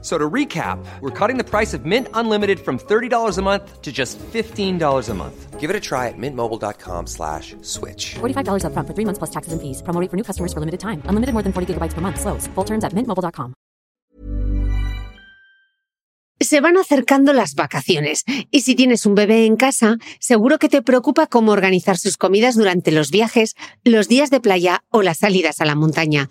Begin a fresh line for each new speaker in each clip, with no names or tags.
So to recap, we're cutting the price of Mint Unlimited from $30 a month to just $15 a month.
Give it a try at mintmobile.com slash switch.
$45 upfront for three months plus taxes and fees. Promo rate for new customers for limited time. Unlimited more than 40 gigabytes per month. Slows. Full terms at mintmobile.com.
Se van acercando las vacaciones y si tienes un bebé en casa, seguro que te preocupa cómo organizar sus comidas durante los viajes, los días de playa o las salidas a la montaña.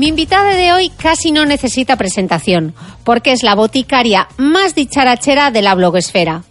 Mi invitada de hoy casi no necesita presentación, porque es la boticaria más dicharachera de la blogosfera.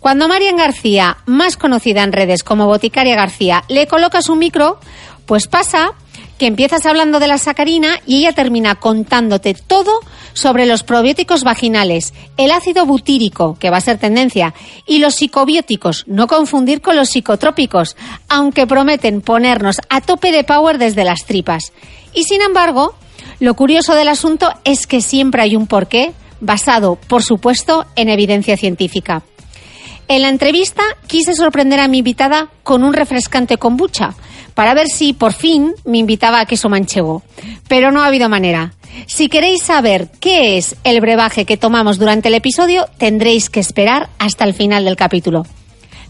Cuando Marian García, más conocida en redes como Boticaria García, le colocas un micro, pues pasa que empiezas hablando de la sacarina y ella termina contándote todo sobre los probióticos vaginales, el ácido butírico, que va a ser tendencia, y los psicobióticos, no confundir con los psicotrópicos, aunque prometen ponernos a tope de power desde las tripas. Y sin embargo, lo curioso del asunto es que siempre hay un porqué basado, por supuesto, en evidencia científica. En la entrevista quise sorprender a mi invitada con un refrescante kombucha para ver si por fin me invitaba a queso manchego. Pero no ha habido manera. Si queréis saber qué es el brebaje que tomamos durante el episodio, tendréis que esperar hasta el final del capítulo.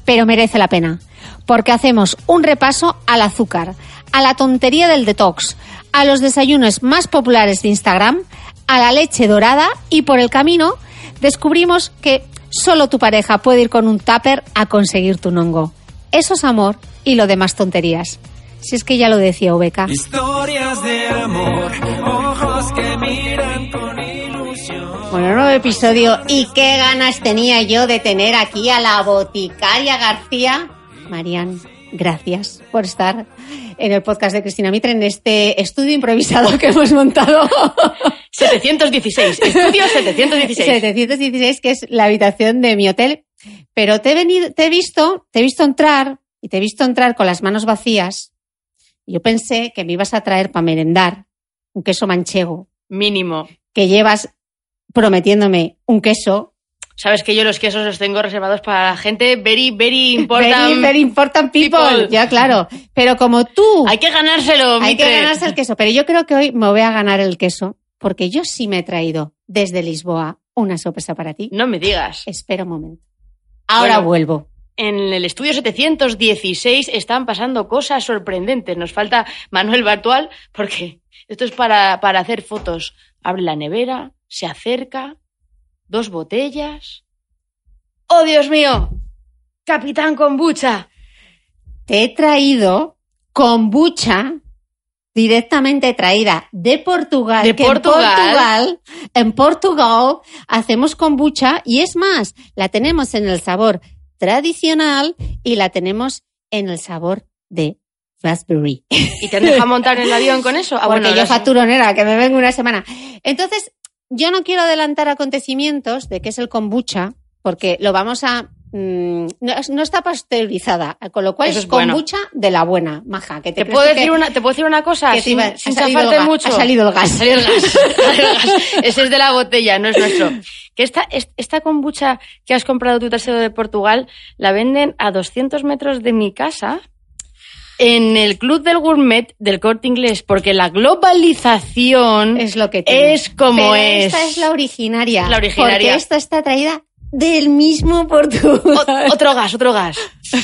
Pero merece la pena, porque hacemos un repaso al azúcar, a la tontería del detox, a los desayunos más populares de Instagram, a la leche dorada y por el camino descubrimos que solo tu pareja puede ir con un tupper a conseguir tu nongo. Eso es amor y lo demás tonterías. Si es que ya lo decía Ubeca.
Historias de amor, ojos que miran con ilusión.
Bueno, nuevo episodio y qué ganas tenía yo de tener aquí a la boticaria García. Marian, gracias por estar en el podcast de Cristina Mitre en este estudio improvisado que hemos montado.
716, estudio 716.
716, que es la habitación de mi hotel. Pero te he venido, te he visto, te he visto entrar y te he visto entrar con las manos vacías. Yo pensé que me ibas a traer para merendar un queso manchego,
Mínimo.
que llevas prometiéndome un queso.
Sabes que yo los quesos los tengo reservados para la gente very, very important.
Very, very important people.
people.
Ya, claro. Pero como tú,
Hay que ganárselo,
hay que ganarse el queso. Pero yo creo que hoy me voy a ganar el queso, porque yo sí me he traído desde Lisboa una sorpresa para ti.
No me digas.
Espera un momento. Ahora
Bueno.
vuelvo.
En el estudio 716 están pasando cosas sorprendentes. Nos falta Manuel Bartual porque esto es para, para hacer fotos. Abre la nevera, se acerca, dos botellas. ¡Oh, Dios mío! Capitán Kombucha.
Te he traído kombucha directamente traída de Portugal.
De
que en
Portugal.
Portugal. En Portugal hacemos kombucha y es más, la tenemos en el sabor tradicional y la tenemos en el sabor de raspberry.
¿Y te dejado montar en el avión con eso? Ah,
porque
bueno,
yo facturonera, que me vengo una semana. Entonces, yo no quiero adelantar acontecimientos de qué es el kombucha, porque lo vamos a... mm, no, no está pasteurizada, con lo cual
Eso
es
bueno.
kombucha de la buena, maja. Que te
¿Te
crees
puedo, decir
que-
una, ¿Te puedo decir una cosa?
que
sin, sin
ha salido el
chafarte
ga-
mucho.
ha salido el gas.
Ha salido el gas. Ha salido el gas. Ese es de la botella, no es nuestro. Que esta, es- esta kombucha que has comprado tú trasero de Portugal la venden a 200 metros de mi casa en el Club del Gourmet del Corte Inglés, porque la globalización
Es lo que tiene.
es como
Pero
es.
Esta es la originaria.
La originaria.
Porque esta está traída del mismo Portugal.
O- otro gas, otro gas.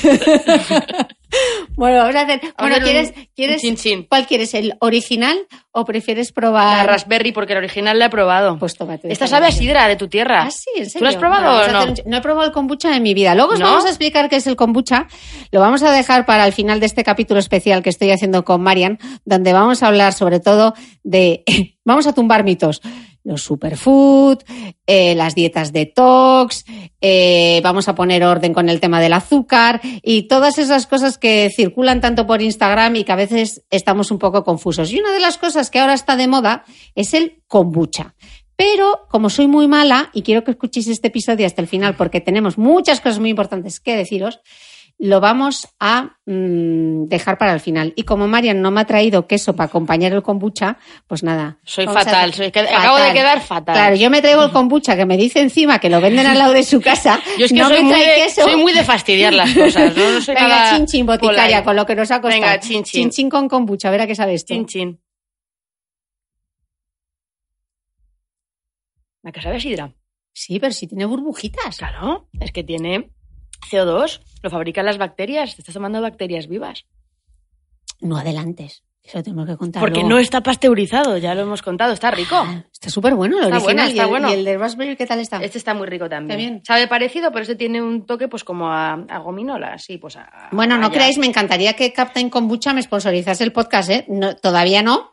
Bueno, vamos a hacer. Bueno,
un-
¿quieres, quieres,
un chin chin.
¿cuál quieres? ¿El original o prefieres
La
probar?
raspberry, porque el original la he probado.
Pues tómate.
Esta sabe a sidra de tu tierra.
Ah, sí, en serio.
¿Tú lo has probado o no?
un- No he probado el kombucha en mi vida. Luego os
¿No?
vamos a explicar qué es el kombucha. Lo vamos a dejar para el final de este capítulo especial que estoy haciendo con Marian, donde vamos a hablar sobre todo de... vamos a tumbar mitos. Los superfood, eh, las dietas detox, eh, vamos a poner orden con el tema del azúcar y todas esas cosas que circulan tanto por Instagram y que a veces estamos un poco confusos. Y una de las cosas que ahora está de moda es el kombucha. Pero como soy muy mala y quiero que escuchéis este episodio hasta el final porque tenemos muchas cosas muy importantes que deciros, lo vamos a mm, dejar para el final. Y como Marian no me ha traído queso para acompañar el kombucha, pues nada.
Soy
a
fatal,
hacer-
soy- que- acabo de quedar fatal.
Claro, yo me traigo el kombucha que me dice encima que lo venden al lado de su casa.
Yo es que
no
soy,
me
muy
trae
de,
queso.
soy muy de fastidiar las cosas. No, no soy
Venga,
nada
chin chin, boticaria, con lo que nos ha costado.
Venga, chin, chin.
Chin con kombucha, verá qué sabes esto.
Chin, chin. La que sabe a sidra.
Sí, pero si tiene burbujitas.
Claro, es que tiene CO2. Lo fabrican las bacterias. Te estás tomando bacterias vivas.
No adelantes. Eso tenemos que contar.
Porque
luego.
no está pasteurizado, ya lo hemos contado. Está rico.
Ah, Está súper bueno el
Está
original.
bueno,
y,
está
el,
bueno.
y el de raspberry, ¿qué tal está?
Este está muy rico también.
Está bien.
Sabe parecido, pero este tiene un toque pues como a, a gominola, sí, pues a...
Bueno, no creáis, me encantaría que Captain Kombucha me sponsorizase el podcast, ¿eh? No, todavía no.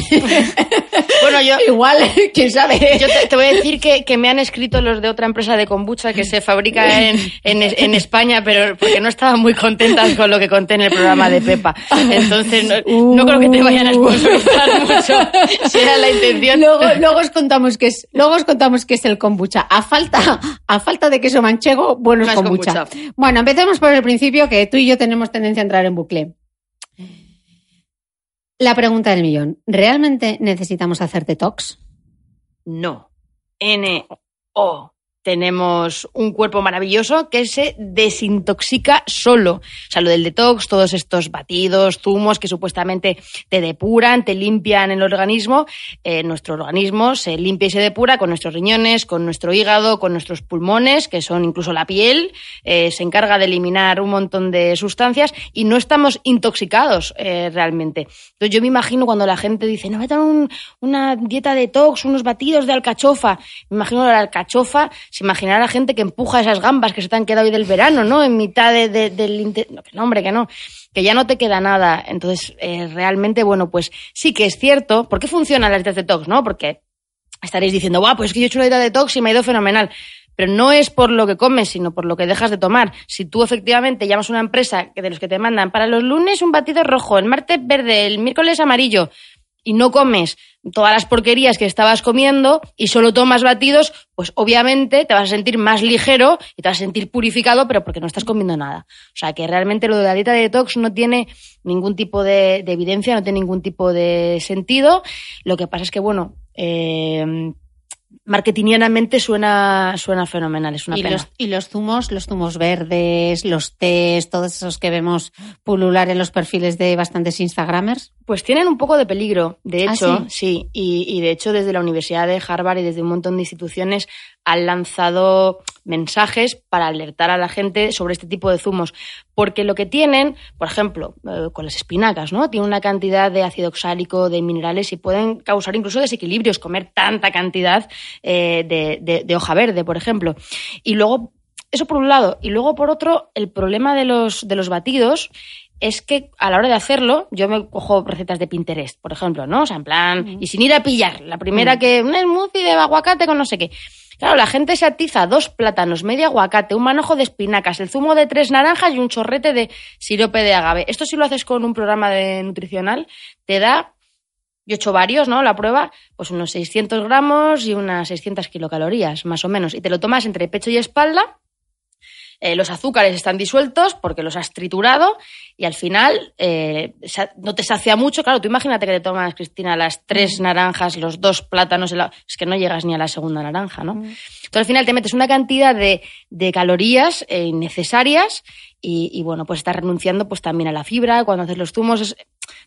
Bueno, yo,
Igual, quién sabe.
yo te, te voy a decir que, que me han escrito los de otra empresa de kombucha que se fabrica en, en, en España, pero porque no estaban muy contentas con lo que conté en el programa de Pepa. Entonces, no, no creo que te vayan a sponsorizar mucho, si era la intención.
Luego, luego os contamos qué es, luego os contamos qué es el kombucha. A falta, a falta de queso manchego, bueno es
Más
kombucha.
kombucha.
Bueno, empecemos por el principio, que tú y yo tenemos tendencia a entrar en bucle. La pregunta del millón. ¿Realmente necesitamos hacer detox?
No. N-O. Tenemos un cuerpo maravilloso que se desintoxica solo. O sea, lo del detox, todos estos batidos, zumos que supuestamente te depuran, te limpian el organismo. eh, nuestro organismo se limpia y se depura con nuestros riñones, con nuestro hígado, con nuestros pulmones, que son incluso la piel. eh, se encarga de eliminar un montón de sustancias y no estamos intoxicados eh, realmente. Entonces yo me imagino cuando la gente dice, no, voy a un- una dieta detox, unos batidos de alcachofa. Me imagino la alcachofa, se imaginará la gente que empuja esas gambas que se te han quedado hoy del verano, ¿no? En mitad de- de- del... inte- No, hombre, que no. Que ya no te queda nada. Entonces, eh, realmente, bueno, pues sí que es cierto. ¿Por qué funcionan las dietas detox, no? Porque estaréis diciendo, guau, pues es que yo he hecho una dieta detox y me ha ido fenomenal. Pero no es por lo que comes, sino por lo que dejas de tomar. Si tú efectivamente llamas a una empresa de los que te mandan para los lunes un batido rojo, el martes verde, el miércoles amarillo, y no comes todas las porquerías que estabas comiendo y solo tomas batidos, pues obviamente te vas a sentir más ligero y te vas a sentir purificado, pero porque no estás comiendo nada. O sea que realmente lo de la dieta de detox no tiene ningún tipo de, de evidencia, no tiene ningún tipo de sentido. Lo que pasa es que, bueno, eh, marketingianamente suena, suena fenomenal, es una
y,
pena.
los, y los zumos, los zumos verdes, los tés, todos esos que vemos pulular en los perfiles de bastantes Instagramers.
Pues tienen un poco de peligro, de
¿Ah,
hecho, sí, y, y de hecho desde la Universidad de Harvard y desde un montón de instituciones han lanzado mensajes para alertar a la gente sobre este tipo de zumos, porque lo que tienen, por ejemplo, eh, con las espinacas, ¿no? Tienen una cantidad de ácido oxálico, de minerales y pueden causar incluso desequilibrios comer tanta cantidad eh, de, de- de hoja verde, por ejemplo. Y luego, eso por un lado, y luego por otro, el problema de los, de los batidos es que a la hora de hacerlo, yo me cojo recetas de Pinterest, por ejemplo, ¿no? O sea, en plan, y sin ir a pillar, la primera que, un smoothie de aguacate con no sé qué. Claro, la gente se atiza dos plátanos, medio aguacate, un manojo de espinacas, el zumo de tres naranjas y un chorrete de sirope de agave. Esto si lo haces con un programa de nutricional, te da, yo he hecho varios, ¿no? La prueba, pues unos 600 gramos y unas 600 kilocalorías, más o menos. Y te lo tomas entre pecho y espalda eh, los azúcares están disueltos porque los has triturado y al final eh, no te sacia mucho. Claro, tú imagínate que te tomas, Cristina, las tres naranjas, los dos plátanos, el- es que no llegas ni a la segunda naranja, ¿no? Entonces al final te metes una cantidad de, de calorías eh, innecesarias y, y, bueno, pues estás renunciando pues también a la fibra cuando haces los zumos. es-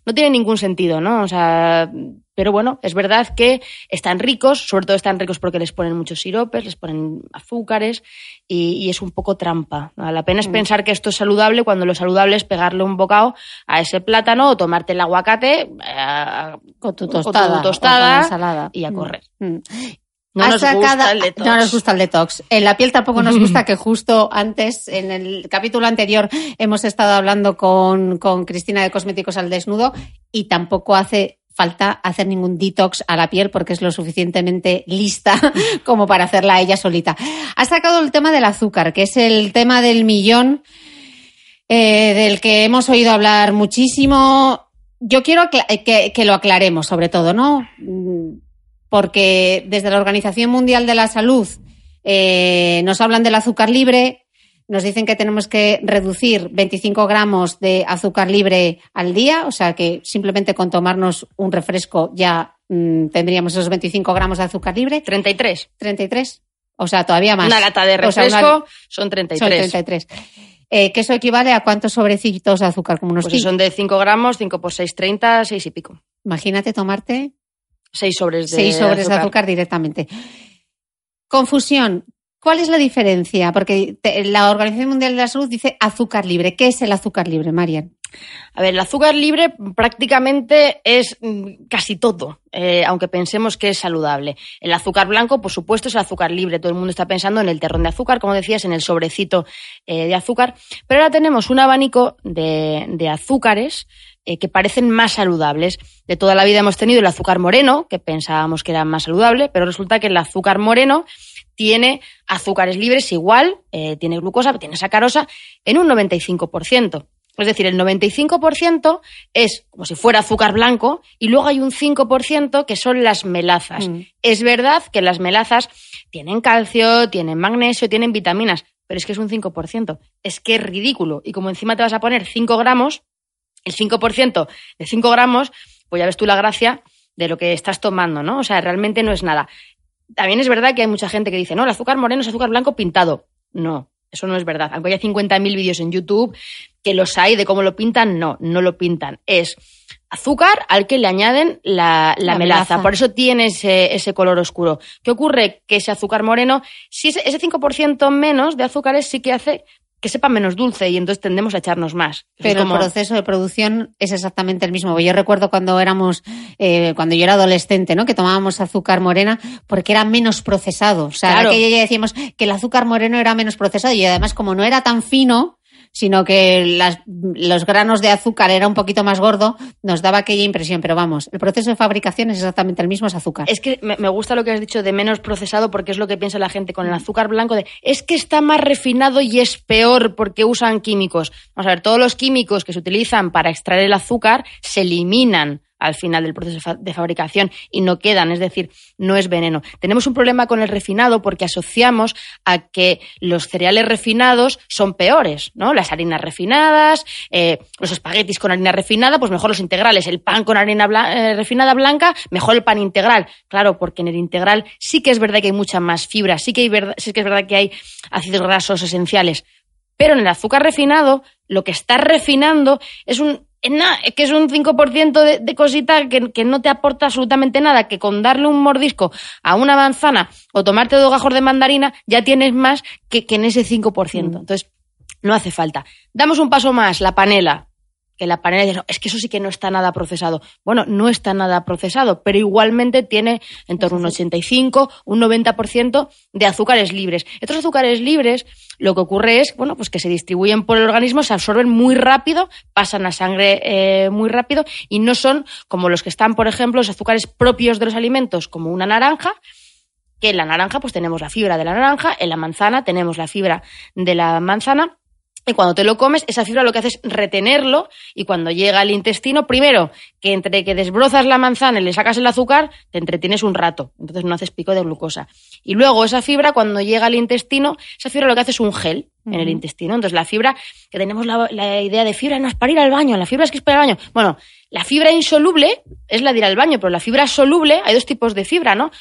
no tiene ningún sentido, ¿no? O sea, pero bueno, es verdad que están ricos, sobre todo están ricos porque les ponen muchos siropes, les ponen azúcares y, y es un poco trampa. ¿no? La pena es pensar que esto es saludable cuando lo saludable es pegarle un bocado a ese plátano o tomarte el aguacate eh,
Con tu tostada. o
tostada
ensalada.
y a
Mm.
correr.
Mm.
No nos gusta el detox.
No nos gusta el detox. En la piel tampoco nos gusta que justo antes, en el capítulo anterior, hemos estado hablando con, con Cristina de Cosméticos al Desnudo y tampoco hace falta hacer ningún detox a la piel porque es lo suficientemente lista como para hacerla ella solita. Has sacado el tema del azúcar, que es el tema del millón eh, del que hemos oído hablar muchísimo. Yo quiero acla- que, que lo aclaremos, sobre todo, ¿no? Mm, Porque desde la Organización Mundial de la Salud eh, nos hablan del azúcar libre, nos dicen que tenemos que reducir 25 gramos de azúcar libre al día, o sea que simplemente con tomarnos un refresco ya mm, tendríamos esos 25 gramos de azúcar libre.
33.
33, o sea, todavía más.
Una lata de
O sea,
refresco
una-
son 33.
son 33. Eh, que eso equivale a cuántos sobrecitos de azúcar, como unos
Pues si son de 5 gramos, 5 por 6, 30, 6 y pico.
Imagínate tomarte
6 sobres de,
seis sobres de azúcar directamente. Confusión. ¿Cuál es la diferencia? Porque la Organización Mundial de la Salud dice azúcar libre. ¿Qué es el azúcar libre, Marian?
A ver, el azúcar libre prácticamente es mm, casi todo, eh, aunque pensemos que es saludable. El azúcar blanco, por supuesto, es el azúcar libre. Todo el mundo está pensando en el terrón de azúcar, como decías, en el sobrecito eh, de azúcar. Pero ahora tenemos un abanico de, de azúcares eh, que parecen más saludables. De toda la vida hemos tenido el azúcar moreno, que pensábamos que era más saludable, pero resulta que el azúcar moreno tiene azúcares libres igual, eh, tiene glucosa, tiene sacarosa, en un 95%. Es decir, el 95% es como si fuera azúcar blanco y luego hay un 5% que son las melazas.
Mm.
Es verdad que las melazas tienen calcio, tienen magnesio, tienen vitaminas, pero es que es un 5%. Es que es ridículo. Y como encima te vas a poner 5 gramos, el 5% de 5 gramos, pues ya ves tú la gracia de lo que estás tomando, ¿no? O sea, realmente no es nada. También es verdad que hay mucha gente que dice, no, el azúcar moreno es azúcar blanco pintado. No, eso no es verdad. Aunque haya 50.000 vídeos en YouTube que los hay de cómo lo pintan, no, no lo pintan. Es azúcar al que le añaden la, la
La
melaza.
melaza.
Por eso tiene ese, ese color oscuro. ¿Qué ocurre? Que ese azúcar moreno, si ese, ese 5% menos de azúcares sí que hace que sepa menos dulce y entonces tendemos a echarnos más.
Pero
como-
el proceso de producción es exactamente el mismo. Yo recuerdo cuando éramos, eh, cuando yo era adolescente, ¿no? Que tomábamos azúcar morena porque era menos procesado. O sea,
Claro.
aquella ya decíamos que el azúcar moreno era menos procesado y además como no era tan fino, sino que las- los granos de azúcar era un poquito más gordo, nos daba aquella impresión. Pero vamos, el proceso de fabricación es exactamente el mismo, es azúcar.
Es que me, gusta lo que has dicho de menos procesado porque es lo que piensa la gente con el azúcar blanco de es que está más refinado y es peor porque usan químicos. Vamos a ver, todos los químicos que se utilizan para extraer el azúcar se eliminan al final del proceso de fa- de fabricación y no quedan, es decir, no es veneno. Tenemos un problema con el refinado porque asociamos a que los cereales refinados son peores, ¿no? Las harinas refinadas, eh, los espaguetis con harina refinada, pues mejor los integrales, el pan con harina eh, refinada blanca, mejor el pan integral. Claro, porque en el integral sí que es verdad que hay mucha más fibra, sí que, hay verdad- sí que es verdad que hay ácidos grasos esenciales, pero en el azúcar refinado, lo que está refinando es un na- que es un 5% de, de cosita que, que no te aporta absolutamente nada, que con darle un mordisco a una manzana o tomarte dos gajos de mandarina ya tienes más que, que en ese 5%. Entonces, no hace falta. Damos un paso más, la panela. Que la panela dice, "No, es que eso sí que no está nada procesado. Bueno, no está nada procesado, pero igualmente tiene en torno a un 85, un 90% de azúcares libres. Estos azúcares libres, lo que ocurre es, bueno, pues que se distribuyen por el organismo, se absorben muy rápido, pasan a sangre eh, muy rápido y no son como los que están, por ejemplo, los azúcares propios de los alimentos, como una naranja, que en la naranja pues tenemos la fibra de la naranja, en la manzana tenemos la fibra de la manzana y cuando te lo comes, esa fibra lo que hace es retenerlo y cuando llega al intestino, primero, que entre que desbrozas la manzana y le sacas el azúcar, te entretienes un rato, entonces no haces pico de glucosa. Y luego esa fibra, cuando llega al intestino, esa fibra lo que hace es un gel en el intestino. Entonces la fibra, que tenemos la, la idea de fibra no es para ir al baño, la fibra es que es para ir al baño. Bueno, la fibra insoluble es la de ir al baño, pero la fibra soluble, hay dos tipos de fibra, ¿no?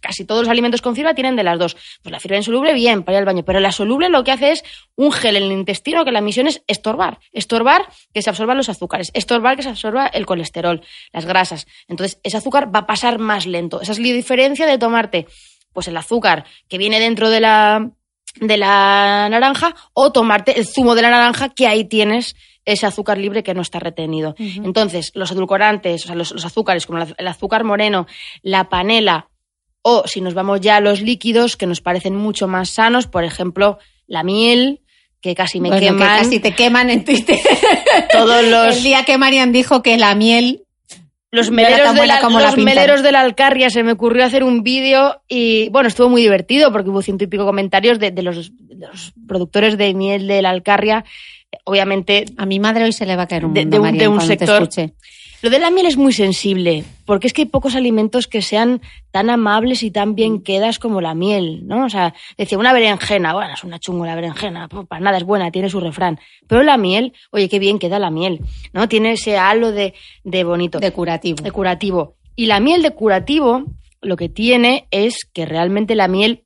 Casi todos los alimentos con fibra tienen de las dos. Pues la fibra insoluble, bien, para ir al baño. Pero la soluble lo que hace es un gel en el intestino que la misión es estorbar. Estorbar que se absorban los azúcares. Estorbar que se absorba el colesterol, las grasas. Entonces, ese azúcar va a pasar más lento. Esa es la diferencia de tomarte pues el azúcar que viene dentro de la, de la naranja o tomarte el zumo de la naranja que ahí tienes ese azúcar libre que no está retenido. Entonces, los edulcorantes, o sea, los, los azúcares como el azúcar moreno, la panela o si nos vamos ya a los líquidos que nos parecen mucho más sanos, por ejemplo, la miel, que casi me
Bueno, que
queman.
casi te queman en Twitter.
Todos los-
El día que Marian dijo que la miel
Los meleros, de la,
como
los meleros de la Alcarria se me ocurrió hacer un vídeo y bueno, estuvo muy divertido porque hubo ciento y pico comentarios de, de los, de los productores de miel de la Alcarria. Obviamente,
A mi madre hoy se le va a caer un
De- de un-
te
sector. Lo de la miel es muy sensible porque es que hay pocos alimentos que sean tan amables y tan
Mm.
bien quedas como la miel, ¿no? O sea, decía una berenjena, bueno, es una chungo la berenjena, pues, para nada es buena, tiene su refrán. Pero la miel, oye, qué bien queda la miel, ¿no? Tiene ese halo de, de bonito.
De curativo.
de curativo. Y la miel de curativo lo que tiene es que realmente la miel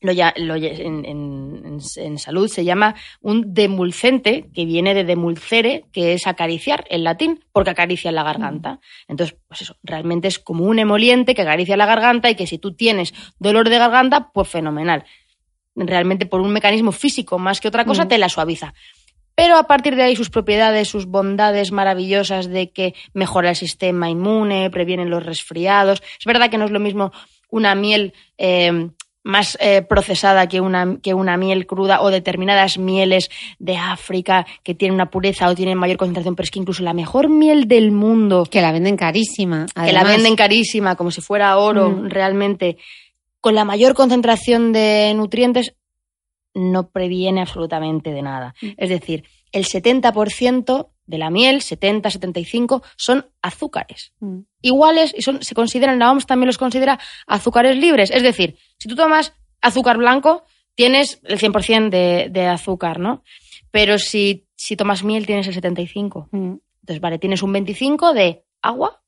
lo ya, lo en, en- en- salud se llama un demulcente, que viene de demulcere, que es acariciar en latín, porque acaricia la garganta. Entonces, pues eso, realmente es como un emoliente que acaricia la garganta y que si tú tienes dolor de garganta, pues fenomenal. Realmente por un mecanismo físico más que otra cosa, te la suaviza. Pero a partir de ahí sus propiedades, sus bondades maravillosas de que mejora el sistema inmune, previenen los resfriados. Es verdad que no es lo mismo una miel eh, más eh, procesada que una, que una miel cruda o determinadas mieles de África que tienen una pureza o tienen mayor concentración, pero es que incluso la mejor miel del mundo
Que la venden carísima.
que la
además.
venden carísima, como si fuera oro
Mm.
realmente, con la mayor concentración de nutrientes, no previene absolutamente de nada.
Mm.
Es decir, el 70% de la miel, 70-75, son azúcares.
Mm.
Iguales y son, se consideran, la OMS también los considera azúcares libres. Es decir, si tú tomas azúcar blanco, tienes el 100% de, de azúcar, ¿no? Pero si, si tomas miel, tienes el 75%.
Mm.
Entonces, vale, tienes un 25 de agua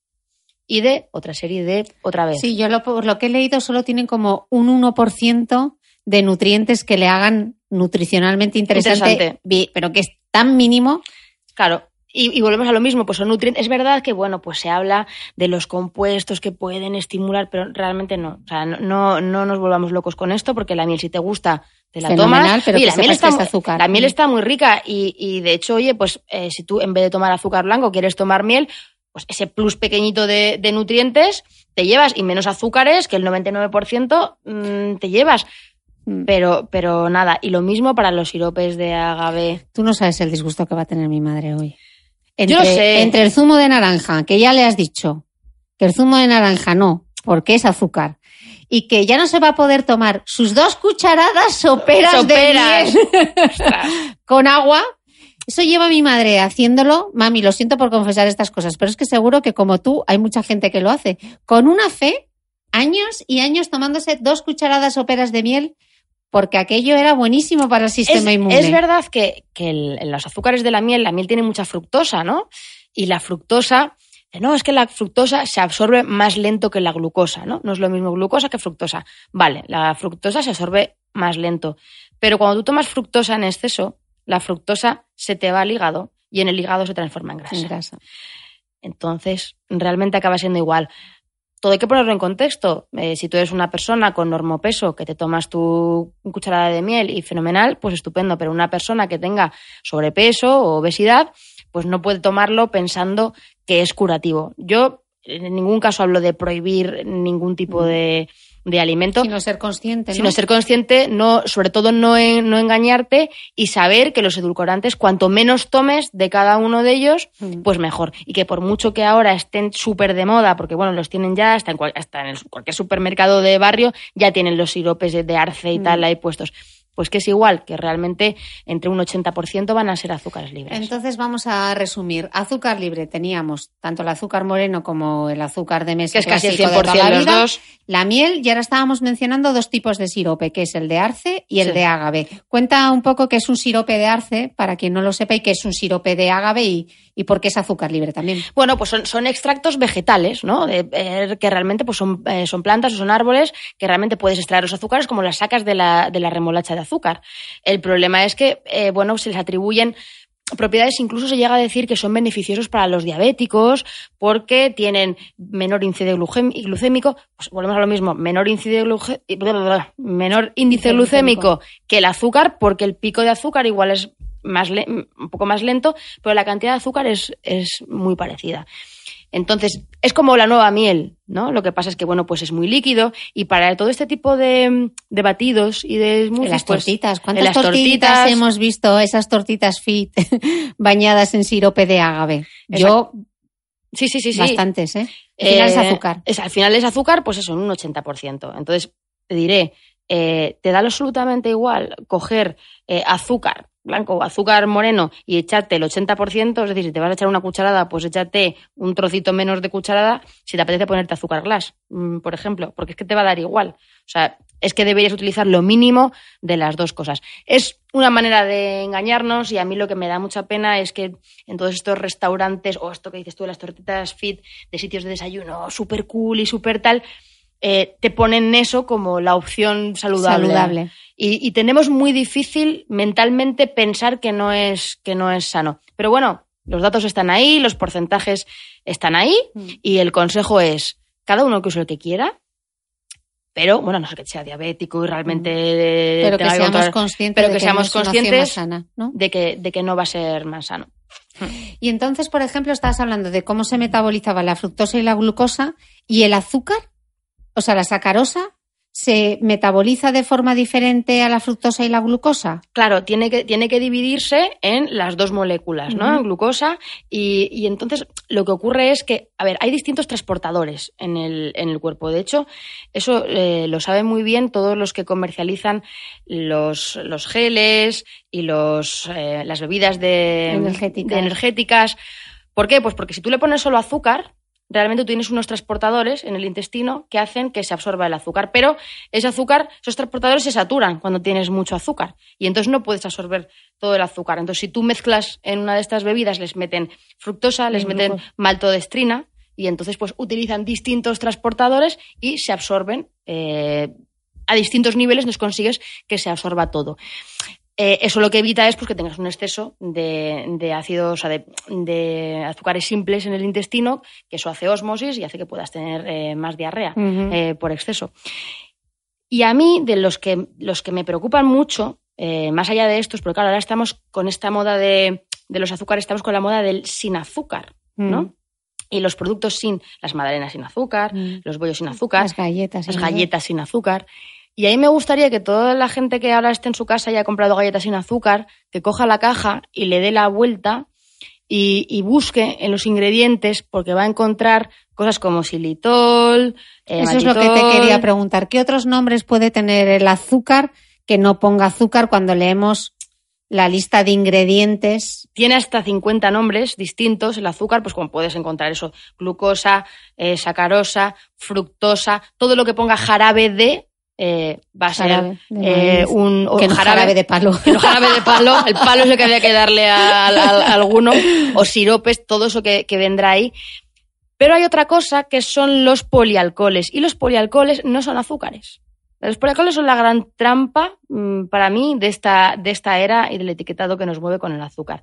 y de otra serie de otra vez.
Sí, yo lo, por lo que he leído solo tienen como un 1% de nutrientes que le hagan nutricionalmente interesante,
Interesante.
pero que es tan mínimo.
Claro. Y, y volvemos a lo mismo, pues son nutrientes. Es verdad que, bueno, pues se habla de los compuestos que pueden estimular, pero realmente no. O sea, no, no, no nos volvamos locos con esto, porque la miel, si te gusta, te la
Fenomenal,
tomas.
pero
la, miel está,
es azúcar.
la miel está muy rica y, y, de hecho, oye, pues eh, si tú en vez de tomar azúcar blanco quieres tomar miel, pues ese plus pequeñito de, de nutrientes te llevas y menos azúcares, que el 99% mm, te llevas.
Mm.
Pero, pero nada, y lo mismo para los siropes de agave.
Tú no sabes el disgusto que va a tener mi madre hoy.
Yo lo sé.
Entre el zumo de naranja, que ya le has dicho que el zumo de naranja no, porque es azúcar, y que ya no se va a poder tomar sus dos cucharadas soperas,
Soperas.
de miel con agua. Eso lleva a mi madre haciéndolo. Mami, lo siento por confesar estas cosas, pero es que seguro que como tú hay mucha gente que lo hace. Con una fe, años y años tomándose dos cucharadas soperas de miel, porque aquello era buenísimo para el sistema
es,
inmune.
es verdad que, que el- los azúcares de la miel, la miel tiene mucha fructosa, ¿no? Y la fructosa, no, es que la fructosa se absorbe más lento que la glucosa, ¿no? No es lo mismo glucosa que fructosa. Vale, la fructosa se absorbe más lento. Pero cuando tú tomas fructosa en exceso, la fructosa se te va al hígado y en el hígado se transforma en grasa.
En grasa.
Entonces, realmente acaba siendo igual. Todo hay que ponerlo en contexto. Eh, si tú eres una persona con normopeso que te tomas tu cucharada de miel y fenomenal, pues estupendo. Pero una persona que tenga sobrepeso o obesidad, pues no puede tomarlo pensando que es curativo. Yo en ningún caso hablo de prohibir ningún tipo de, de alimento,
Sino ser consciente, ¿no?
sino ser consciente, no, sobre todo no, en- no engañarte y saber que los edulcorantes, cuanto menos tomes de cada uno de ellos,
Mm.
pues mejor. Y que por mucho que ahora estén súper de moda, porque bueno, los tienen ya, hasta en, cual- hasta en el- cualquier supermercado de barrio, ya tienen los siropes de, de arce y
Mm.
tal ahí puestos. Pues que es igual, que realmente entre un 80% van a ser azúcares libres.
Entonces vamos a resumir. Azúcar libre teníamos tanto el azúcar moreno como el azúcar de mesa
Que es casi el
clásico de toda
100%
la
los
vida.
dos.
La miel, y ahora estábamos mencionando dos tipos de sirope, que es el de arce y el
Sí.
de ágave. Cuenta un poco qué es un sirope de arce, para quien no lo sepa, y qué es un sirope de ágave y, y por qué es azúcar libre también.
Bueno, pues son, son extractos vegetales, ¿no? Eh, que realmente pues son, eh, son plantas o son árboles que realmente puedes extraer los azúcares como las sacas de la, de la remolacha de azúcar. El problema es que, eh, bueno, se les atribuyen propiedades, incluso se llega a decir que son beneficiosos para los diabéticos porque tienen menor índice glucémico, pues volvemos a lo mismo, menor índice, menor índice glucémico. que el azúcar, porque el pico de azúcar igual es más un poco más lento, pero la cantidad de azúcar es, es muy parecida. Entonces, es como la nueva miel, ¿no? Lo que pasa es que, bueno, pues es muy líquido y para todo este tipo de, de batidos y de smoothies,
las
pues,
tortitas. ¿Cuántas
las
tortitas,
tortitas,
hemos visto? Esas tortitas fit bañadas en sirope de ágave. Yo,
Sí, sí, sí, sí.
bastantes, ¿eh? Al final es
Eh,
azúcar.
es- al final es azúcar, pues eso, en un 80%. Entonces, te diré, eh, te da absolutamente igual coger eh, azúcar blanco o azúcar moreno y echarte el 80%, es decir, si te vas a echar una cucharada, pues échate un trocito menos de cucharada si te apetece ponerte azúcar glass, mm, por ejemplo, porque es que te va a dar igual. O sea, es que deberías utilizar lo mínimo de las dos cosas. Es una manera de engañarnos y a mí lo que me da mucha pena es que en todos estos restaurantes o esto que dices tú las tortitas fit de sitios de desayuno súper cool y súper tal, eh, te ponen eso como la opción saludable.
Saludable.
Y, y tenemos muy difícil mentalmente pensar que no es que no es sano. Pero bueno, los datos están ahí, los porcentajes están ahí
Mm.
y el consejo es cada uno que use lo que quiera. Pero, bueno, no sé que sea diabético y realmente
Mm. Pero que seamos conscientes
pero
de
que
que
seamos
no
conscientes
más sana, ¿no?
de que, de que no va a ser más sano.
Y entonces, por ejemplo, estabas hablando de cómo se metabolizaba la fructosa y la glucosa y el azúcar, o sea, la sacarosa, se metaboliza de forma diferente a la fructosa y la glucosa.
Claro, tiene que, tiene que dividirse en las dos moléculas, ¿no? Glucosa. Y, y entonces lo que ocurre es que, a ver, hay distintos transportadores en el, en el cuerpo. De hecho, eso eh, lo saben muy bien todos los que comercializan los, los geles y los, eh, las bebidas de,
Energéticas.
de energéticas. ¿Por qué? Pues porque si tú le pones solo azúcar, realmente tú tienes unos transportadores en el intestino que hacen que se absorba el azúcar. Pero ese azúcar, esos transportadores se saturan cuando tienes mucho azúcar y entonces no puedes absorber todo el azúcar. Entonces, si tú mezclas en una de estas bebidas, les meten fructosa, les meten
glucosa.
maltodestrina y entonces pues utilizan distintos transportadores y se absorben eh, a distintos niveles, nos consigues que se absorba todo. Eh, eso lo que evita es pues, que tengas un exceso de, de ácidos, o sea, de, de azúcares simples en el intestino, que eso hace osmosis y hace que puedas tener eh, más diarrea eh, por exceso. Y a mí, de los que, los que me preocupan mucho, más allá de estos, porque claro, ahora estamos con esta moda de, de los azúcares, estamos con la moda del sin azúcar, ¿no?
Mm.
Y los productos sin, las magdalenas sin azúcar,
Mm.
los bollos sin azúcar,
Las galletas.
las
¿no?
galletas sin azúcar. Y ahí me gustaría que toda la gente que ahora esté en su casa y haya comprado galletas sin azúcar, que coja la caja y le dé la vuelta y, y busque en los ingredientes, porque va a encontrar cosas como xilitol, eh,
Eso es lo que te quería preguntar. ¿Qué otros nombres puede tener el azúcar que no ponga azúcar cuando leemos la lista de ingredientes?
Tiene hasta 50 nombres distintos el azúcar, pues como puedes encontrar eso, glucosa, eh, sacarosa, fructosa, todo lo que ponga jarabe de eh, va a ser eh, un o
que no jarabe de palo.
que no jarabe de palo, el palo es el que había que darle a, a- a alguno, o siropes, todo eso que, que vendrá ahí. Pero hay otra cosa que son los polialcoholes, y los polialcoholes no son azúcares. Los polialcoholes son la gran trampa mm, para mí de esta, de esta era y del etiquetado que nos mueve con el azúcar.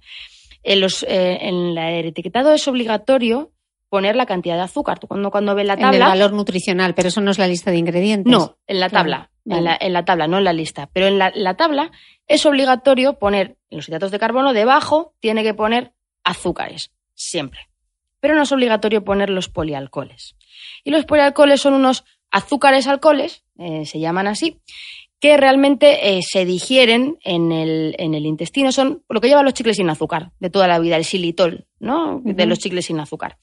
En, los, eh, en la- el etiquetado es obligatorio poner la cantidad de azúcar. Tú cuando, cuando ves la
En el
tabla...
valor nutricional, pero eso no es la lista de ingredientes.
No, en la tabla. En, la, en la tabla, no en la lista. Pero en la, la tabla es obligatorio poner los hidratos de carbono, debajo tiene que poner azúcares. Siempre. pero no es obligatorio poner los polialcoholes. Y los polialcoholes son unos azúcares alcoholes, eh, se llaman así, que realmente eh, se digieren en el, en el intestino. Son lo que llevan los chicles sin azúcar de toda la vida, el xilitol, ¿no? De los chicles sin azúcar.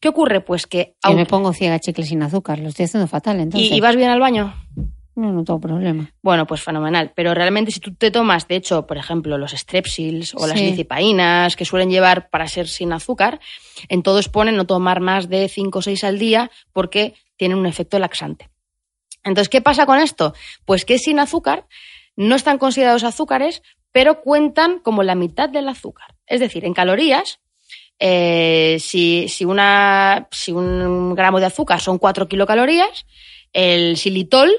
¿Qué ocurre? Pues que...
Yo me pongo ciega chicles sin azúcar, lo estoy haciendo fatal, entonces.
¿Y, y vas bien al baño?
No, no tengo problema.
Bueno, pues fenomenal. Pero realmente si tú te tomas, de hecho, por ejemplo, los strepsils o las licipaínas que suelen llevar para ser sin azúcar, en todos ponen no tomar más de 5 o 6 al día porque tienen un efecto laxante. Entonces, ¿qué pasa con esto? Pues que sin azúcar no están considerados azúcares, pero cuentan como la mitad del azúcar. Es decir, en calorías, eh, si, una, si un gramo de azúcar son 4 kilocalorías, el xilitol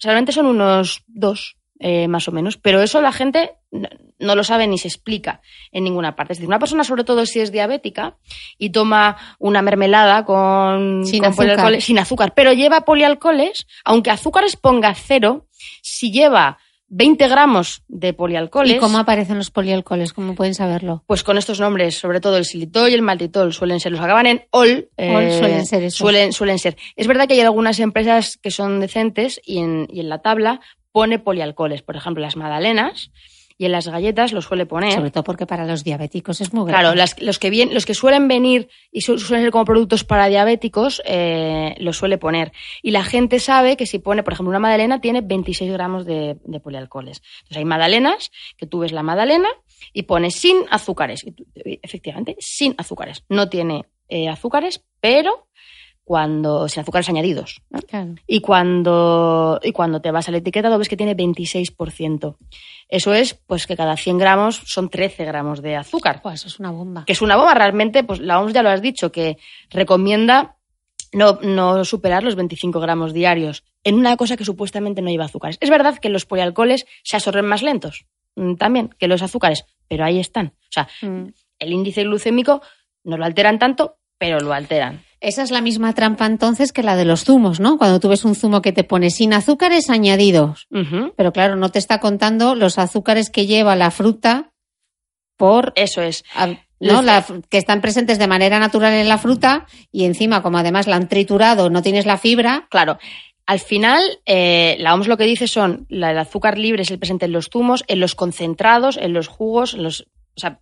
realmente son unos 2, más o menos. Pero eso la gente no, no lo sabe ni se explica en ninguna parte. Es decir, una persona, sobre todo si es diabética y toma una mermelada con,
Sin
con
azúcar.
sin azúcar, pero lleva polialcoholes, aunque azúcares ponga cero, si lleva 20 gramos de polialcoholes.
¿Y cómo aparecen los polialcoholes? ¿Cómo pueden saberlo?
Pues con estos nombres, sobre todo el xilitol y el maltitol, suelen ser los acaban en ol. eh,
Ol suelen ser esos.
Suelen, suelen ser. Es verdad que hay algunas empresas que son decentes y en, y en la tabla pone polialcoholes. Por ejemplo, las magdalenas y en las galletas lo suele poner.
Sobre todo porque para los diabéticos es muy grave.
Claro, las- los, que vien- los que suelen venir y su- suelen ser como productos para diabéticos, eh, los suele poner. Y la gente sabe que si pone, por ejemplo, una magdalena tiene 26 gramos de, de polialcoholes. Entonces hay magdalenas, que tú ves la magdalena y pone sin azúcares. Y tú- efectivamente, sin azúcares. No tiene eh, azúcares, pero cuando sin azúcares añadidos. ¿no?
Claro.
Y cuando, y cuando te vas al etiquetado ves que tiene 26%. Eso es, pues que cada 100 gramos son 13 gramos de azúcar.
Eso es una bomba.
Que es una bomba realmente, pues la OMS ya lo has dicho, que recomienda no, no superar los 25 gramos diarios en una cosa que supuestamente no lleva azúcares. Es verdad que los polialcoholes se absorben más lentos mm, también que los azúcares, pero ahí están. O sea,
Mm.
el índice glucémico no lo alteran tanto, pero lo alteran.
Esa es la misma trampa entonces que la de los zumos, ¿no? Cuando tú ves un zumo que te pone sin azúcares añadidos. Pero claro, no te está contando los azúcares que lleva la fruta por
Eso es.
a- ¿no? La que están presentes de manera natural en la fruta y encima, como además la han triturado, no tienes la fibra.
Claro. Al final, eh, la OMS lo que dice son la, el azúcar libre es el presente en los zumos, en los concentrados, en los jugos, en los. O sea,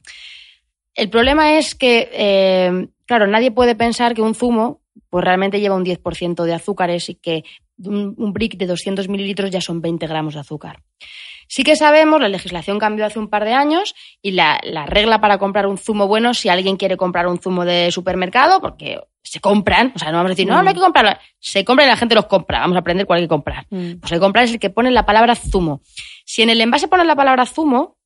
el problema es que, eh, claro, nadie puede pensar que un zumo pues realmente lleva un 10% de azúcares y que un, un brick de 200 mililitros ya son 20 gramos de azúcar. Sí que sabemos, la legislación cambió hace un par de años y la, la regla para comprar un zumo bueno, si alguien quiere comprar un zumo de supermercado, porque se compran, o sea, no vamos a decir, no, no hay que comprarlo, se compra y la gente los compra, vamos a aprender cuál hay que comprar.
Mm.
Pues el que comprar es el que pone la palabra zumo. Si en el envase pone la palabra zumo,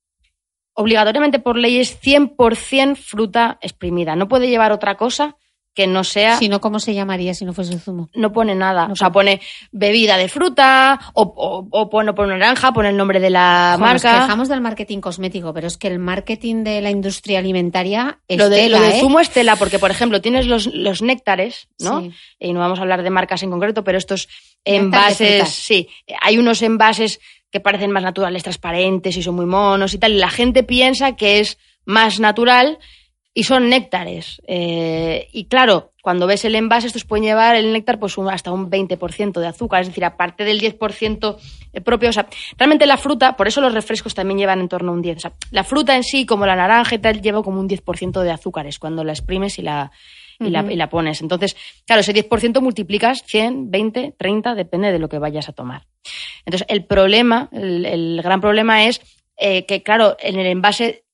obligatoriamente por ley es 100% fruta exprimida. No puede llevar otra cosa que no sea
Si no, ¿cómo se llamaría si no fuese zumo?
no pone nada.
No
o sea, pone bebida de fruta o, o, o pone, pone naranja, pone el nombre de la
Jo, Nos
marca.
quejamos del marketing cosmético, pero es que el marketing de la industria alimentaria es
Lo de,
tela,
lo de
¿eh?
zumo es tela, porque, por ejemplo, tienes los, los néctares, ¿no?
Sí.
Y no vamos a hablar de marcas en concreto, pero estos
Néctar
envases, sí, hay unos envases que parecen más naturales, transparentes y son muy monos y tal, y la gente piensa que es más natural y son néctares. Eh, y claro, cuando ves el envase, estos pueden llevar el néctar pues hasta un 20% de azúcar, es decir, aparte del 10% propio. O sea, realmente la fruta, por eso los refrescos también llevan en torno a un 10%. O sea, la fruta en sí, como la naranja y tal, lleva como un 10% de azúcares cuando la exprimes y la, y, la, y la pones. Entonces, claro, ese 10% multiplicas 100, 20, 30, depende de lo que vayas a tomar. Entonces, el problema, el, el gran problema es eh, que, claro, en el envase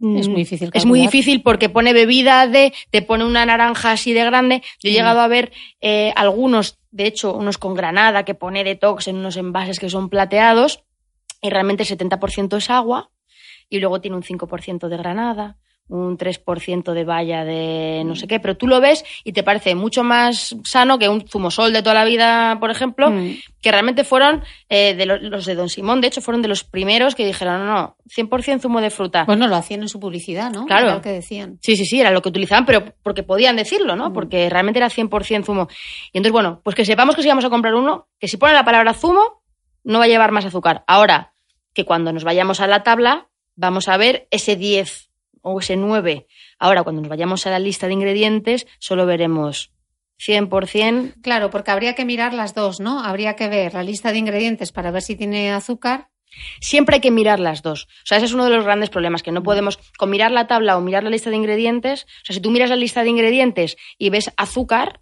Es
mm,
muy difícil
Es muy difícil porque pone bebida de, te pone una naranja así de grande. Yo he llegado a ver eh, algunos, de hecho, unos con granada que pone detox en unos envases que son plateados y realmente el 70% es agua y luego tiene un 5% de granada, un 3% de valla de no sé qué, pero tú lo ves y te parece mucho más sano que un zumosol de toda la vida, por ejemplo,
Mm.
que realmente fueron eh, de lo- los de Don Simón, de hecho, fueron de los primeros que dijeron, no, no, 100% zumo de fruta.
Bueno, lo hacían en su publicidad, ¿no?
Claro.
Era lo que decían.
Sí, sí, sí, era lo que utilizaban, pero porque podían decirlo, ¿no? Porque realmente era 100% zumo. Y entonces, bueno, pues que sepamos que si vamos a comprar uno, que si pone la palabra zumo, no va a llevar más azúcar. Ahora, que cuando nos vayamos a la tabla, vamos a ver ese 10 o ese 9 Ahora, cuando nos vayamos a la lista de ingredientes, solo veremos 100%.
Claro, porque habría que mirar las dos, ¿no? Habría que ver la lista de ingredientes para ver si tiene azúcar.
Siempre hay que mirar las dos. O sea, ese es uno de los grandes problemas, que no podemos, con mirar la tabla o mirar la lista de ingredientes, o sea, si tú miras la lista de ingredientes y ves azúcar,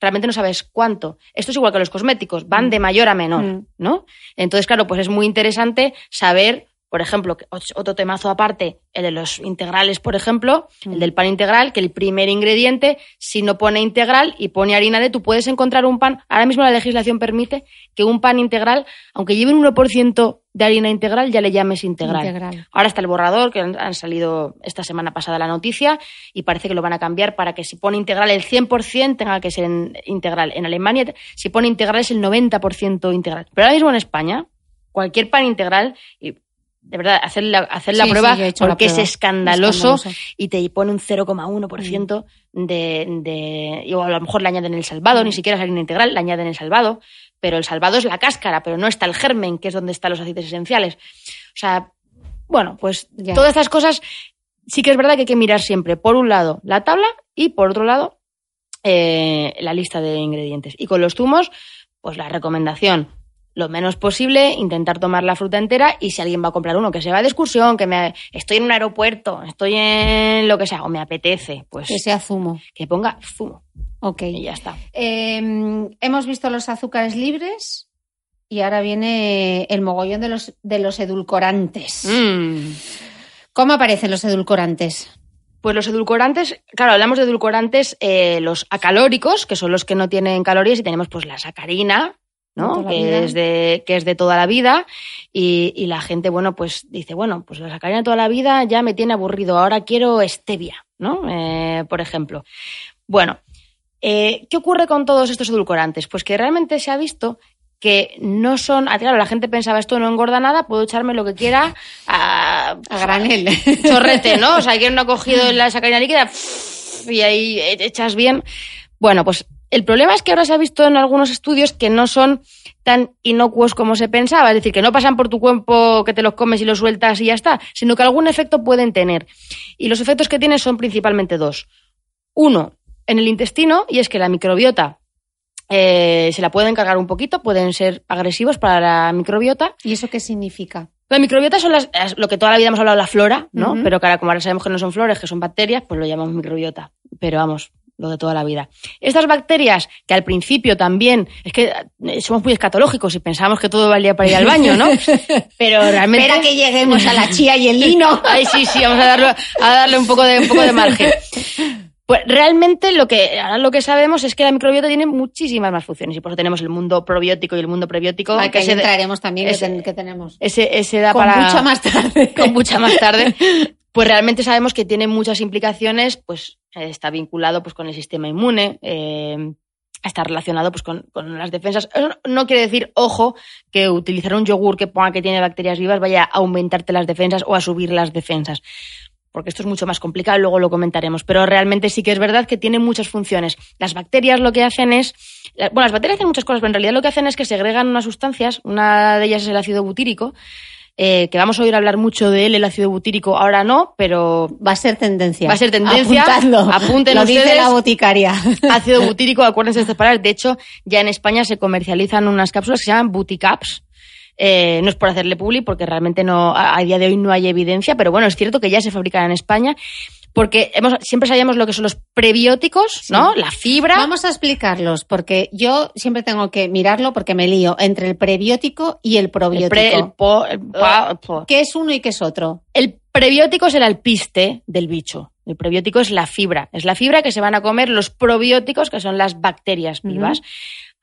realmente no sabes cuánto. Esto es igual que los cosméticos, van de mayor a menor,
Mm.
¿no? Entonces, claro, pues es muy interesante saber, por ejemplo, otro temazo aparte, el de los integrales, por ejemplo, el del pan integral, que el primer ingrediente, si no pone integral y pone harina de, tú puedes encontrar un pan, ahora mismo la legislación permite que un pan integral, aunque lleve un 1% de harina integral, ya le llames integral.
Integral.
Ahora está el borrador, que han han salido esta semana pasada la noticia, y parece que lo van a cambiar para que si pone integral el 100% tenga que ser en- integral. En Alemania, si pone integral es el 90% integral. Pero ahora mismo en España, cualquier pan integral, y de verdad, hacer la, hacer la
Sí,
prueba,
sí, yo he hecho la
porque es escandaloso,
Escandaloso.
y te pone un 0,1% de, de. Y a lo mejor le añaden el salvado,
Mm.
ni siquiera es harina integral, le añaden el salvado, pero el salvado es la cáscara, pero no está el germen, que es donde están los aceites esenciales. O sea, bueno, pues
Ya.
todas estas cosas sí que es verdad que hay que mirar siempre, por un lado, la tabla y por otro lado, eh, la lista de ingredientes. Y con los zumos, pues la recomendación, lo menos posible, intentar tomar la fruta entera y si alguien va a comprar uno que se va de excursión, que me, estoy en un aeropuerto, estoy en lo que sea, o me apetece, pues
Que sea zumo.
que ponga zumo
Ok.
y ya está.
Eh, hemos visto los azúcares libres y ahora viene el mogollón de los, de los edulcorantes.
Mm.
¿Cómo aparecen los edulcorantes?
Pues los edulcorantes, claro, hablamos de edulcorantes, eh, los acalóricos, que son los que no tienen calorías, y tenemos pues la sacarina, ¿no? Que
vida.
es, de, que es de toda la vida, y, y la gente, bueno, pues dice, bueno, pues la sacarina de toda la vida ya me tiene aburrido, ahora quiero stevia, ¿no? Eh, por ejemplo. Bueno, eh, ¿qué ocurre con todos estos edulcorantes? Pues que realmente se ha visto que no son, ah, claro, la gente pensaba esto no engorda nada, puedo echarme lo que quiera a,
A granel.
chorrete, ¿no? O sea, que uno ha cogido la sacarina líquida y ahí echas bien. Bueno, pues el problema es que ahora se ha visto en algunos estudios que no son tan inocuos como se pensaba, es decir, que no pasan por tu cuerpo, que te los comes y los sueltas y ya está, sino que algún efecto pueden tener. Y los efectos que tienen son principalmente dos. Uno, en el intestino, y es que la microbiota eh, se la pueden cargar un poquito, pueden ser agresivos para la microbiota.
¿Y eso qué significa?
La microbiota son las, es lo que toda la vida hemos hablado, la flora, ¿no? Pero ahora, como ahora sabemos que no son flores, que son bacterias, pues lo llamamos microbiota. Pero vamos, lo de toda la vida. Estas bacterias, que al principio también, es que eh, somos muy escatológicos y pensamos que todo valía para ir al baño, ¿no? Pero realmente.
Espera que lleguemos a la chía y el lino.
Ay, sí, sí, vamos a darle, a darle un poco de, un poco de margen. Pues realmente lo que, ahora lo que sabemos es que la microbiota tiene muchísimas más funciones y por eso tenemos el mundo probiótico y el mundo prebiótico.
Ay, que
ese-
entraremos también, que,
ese-
que tenemos.
ese, ese da
Con
para
mucha más tarde.
con mucha más tarde, pues realmente sabemos que tiene muchas implicaciones, pues está vinculado pues con el sistema inmune, eh, está relacionado pues con, con las defensas. Eso no quiere decir, ojo, que utilizar un yogur que ponga que tiene bacterias vivas vaya a aumentarte las defensas o a subir las defensas. Porque esto es mucho más complicado, luego lo comentaremos. Pero realmente sí que es verdad que tiene muchas funciones. Las bacterias lo que hacen es. Bueno, las bacterias hacen muchas cosas, pero en realidad lo que hacen es que segregan unas sustancias. Una de ellas es el ácido butírico, eh, que vamos a oír hablar mucho de él, el ácido butírico, ahora no, pero
Va a ser tendencia.
Va a ser tendencia.
Apuntadlo.
Apunten
Lo dice
ustedes.
la boticaria.
ácido butírico, acuérdense de estas palabras. De hecho, ya en España se comercializan unas cápsulas que se llaman Buticaps. Eh, no es por hacerle publi, porque realmente no, a, a día de hoy no hay evidencia, pero bueno, es cierto que ya se fabrican en España, porque hemos, siempre sabíamos lo que son los prebióticos, ¿no? La fibra.
Vamos a explicarlos, porque yo siempre tengo que mirarlo porque me lío entre el prebiótico y el
el,
probiótico.
pre- el po- el pa- po-
¿Qué es uno y qué es otro?
El prebiótico es el alpiste del bicho. El prebiótico es la fibra. Es la fibra que se van a comer los probióticos, que son las bacterias vivas.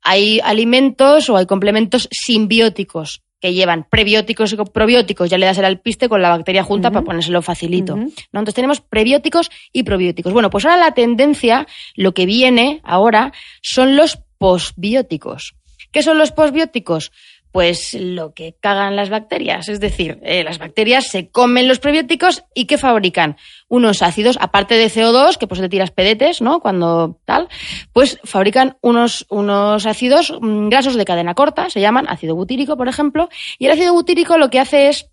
Hay alimentos o hay complementos simbióticos que llevan prebióticos y probióticos. Ya le das el alpiste con la bacteria junta para ponérselo facilito. Entonces tenemos prebióticos y probióticos. Bueno, pues ahora la tendencia, lo que viene ahora, son los posbióticos. ¿Qué son los posbióticos? Pues lo que cagan las bacterias. Es decir, eh, las bacterias se comen los prebióticos y ¿qué fabrican? Unos ácidos, aparte de CO2, que pues te tiras pedetes, ¿no? Cuando tal, pues fabrican unos, unos ácidos mm, grasos de cadena corta, se llaman ácido butírico, por ejemplo, y el ácido butírico lo que hace es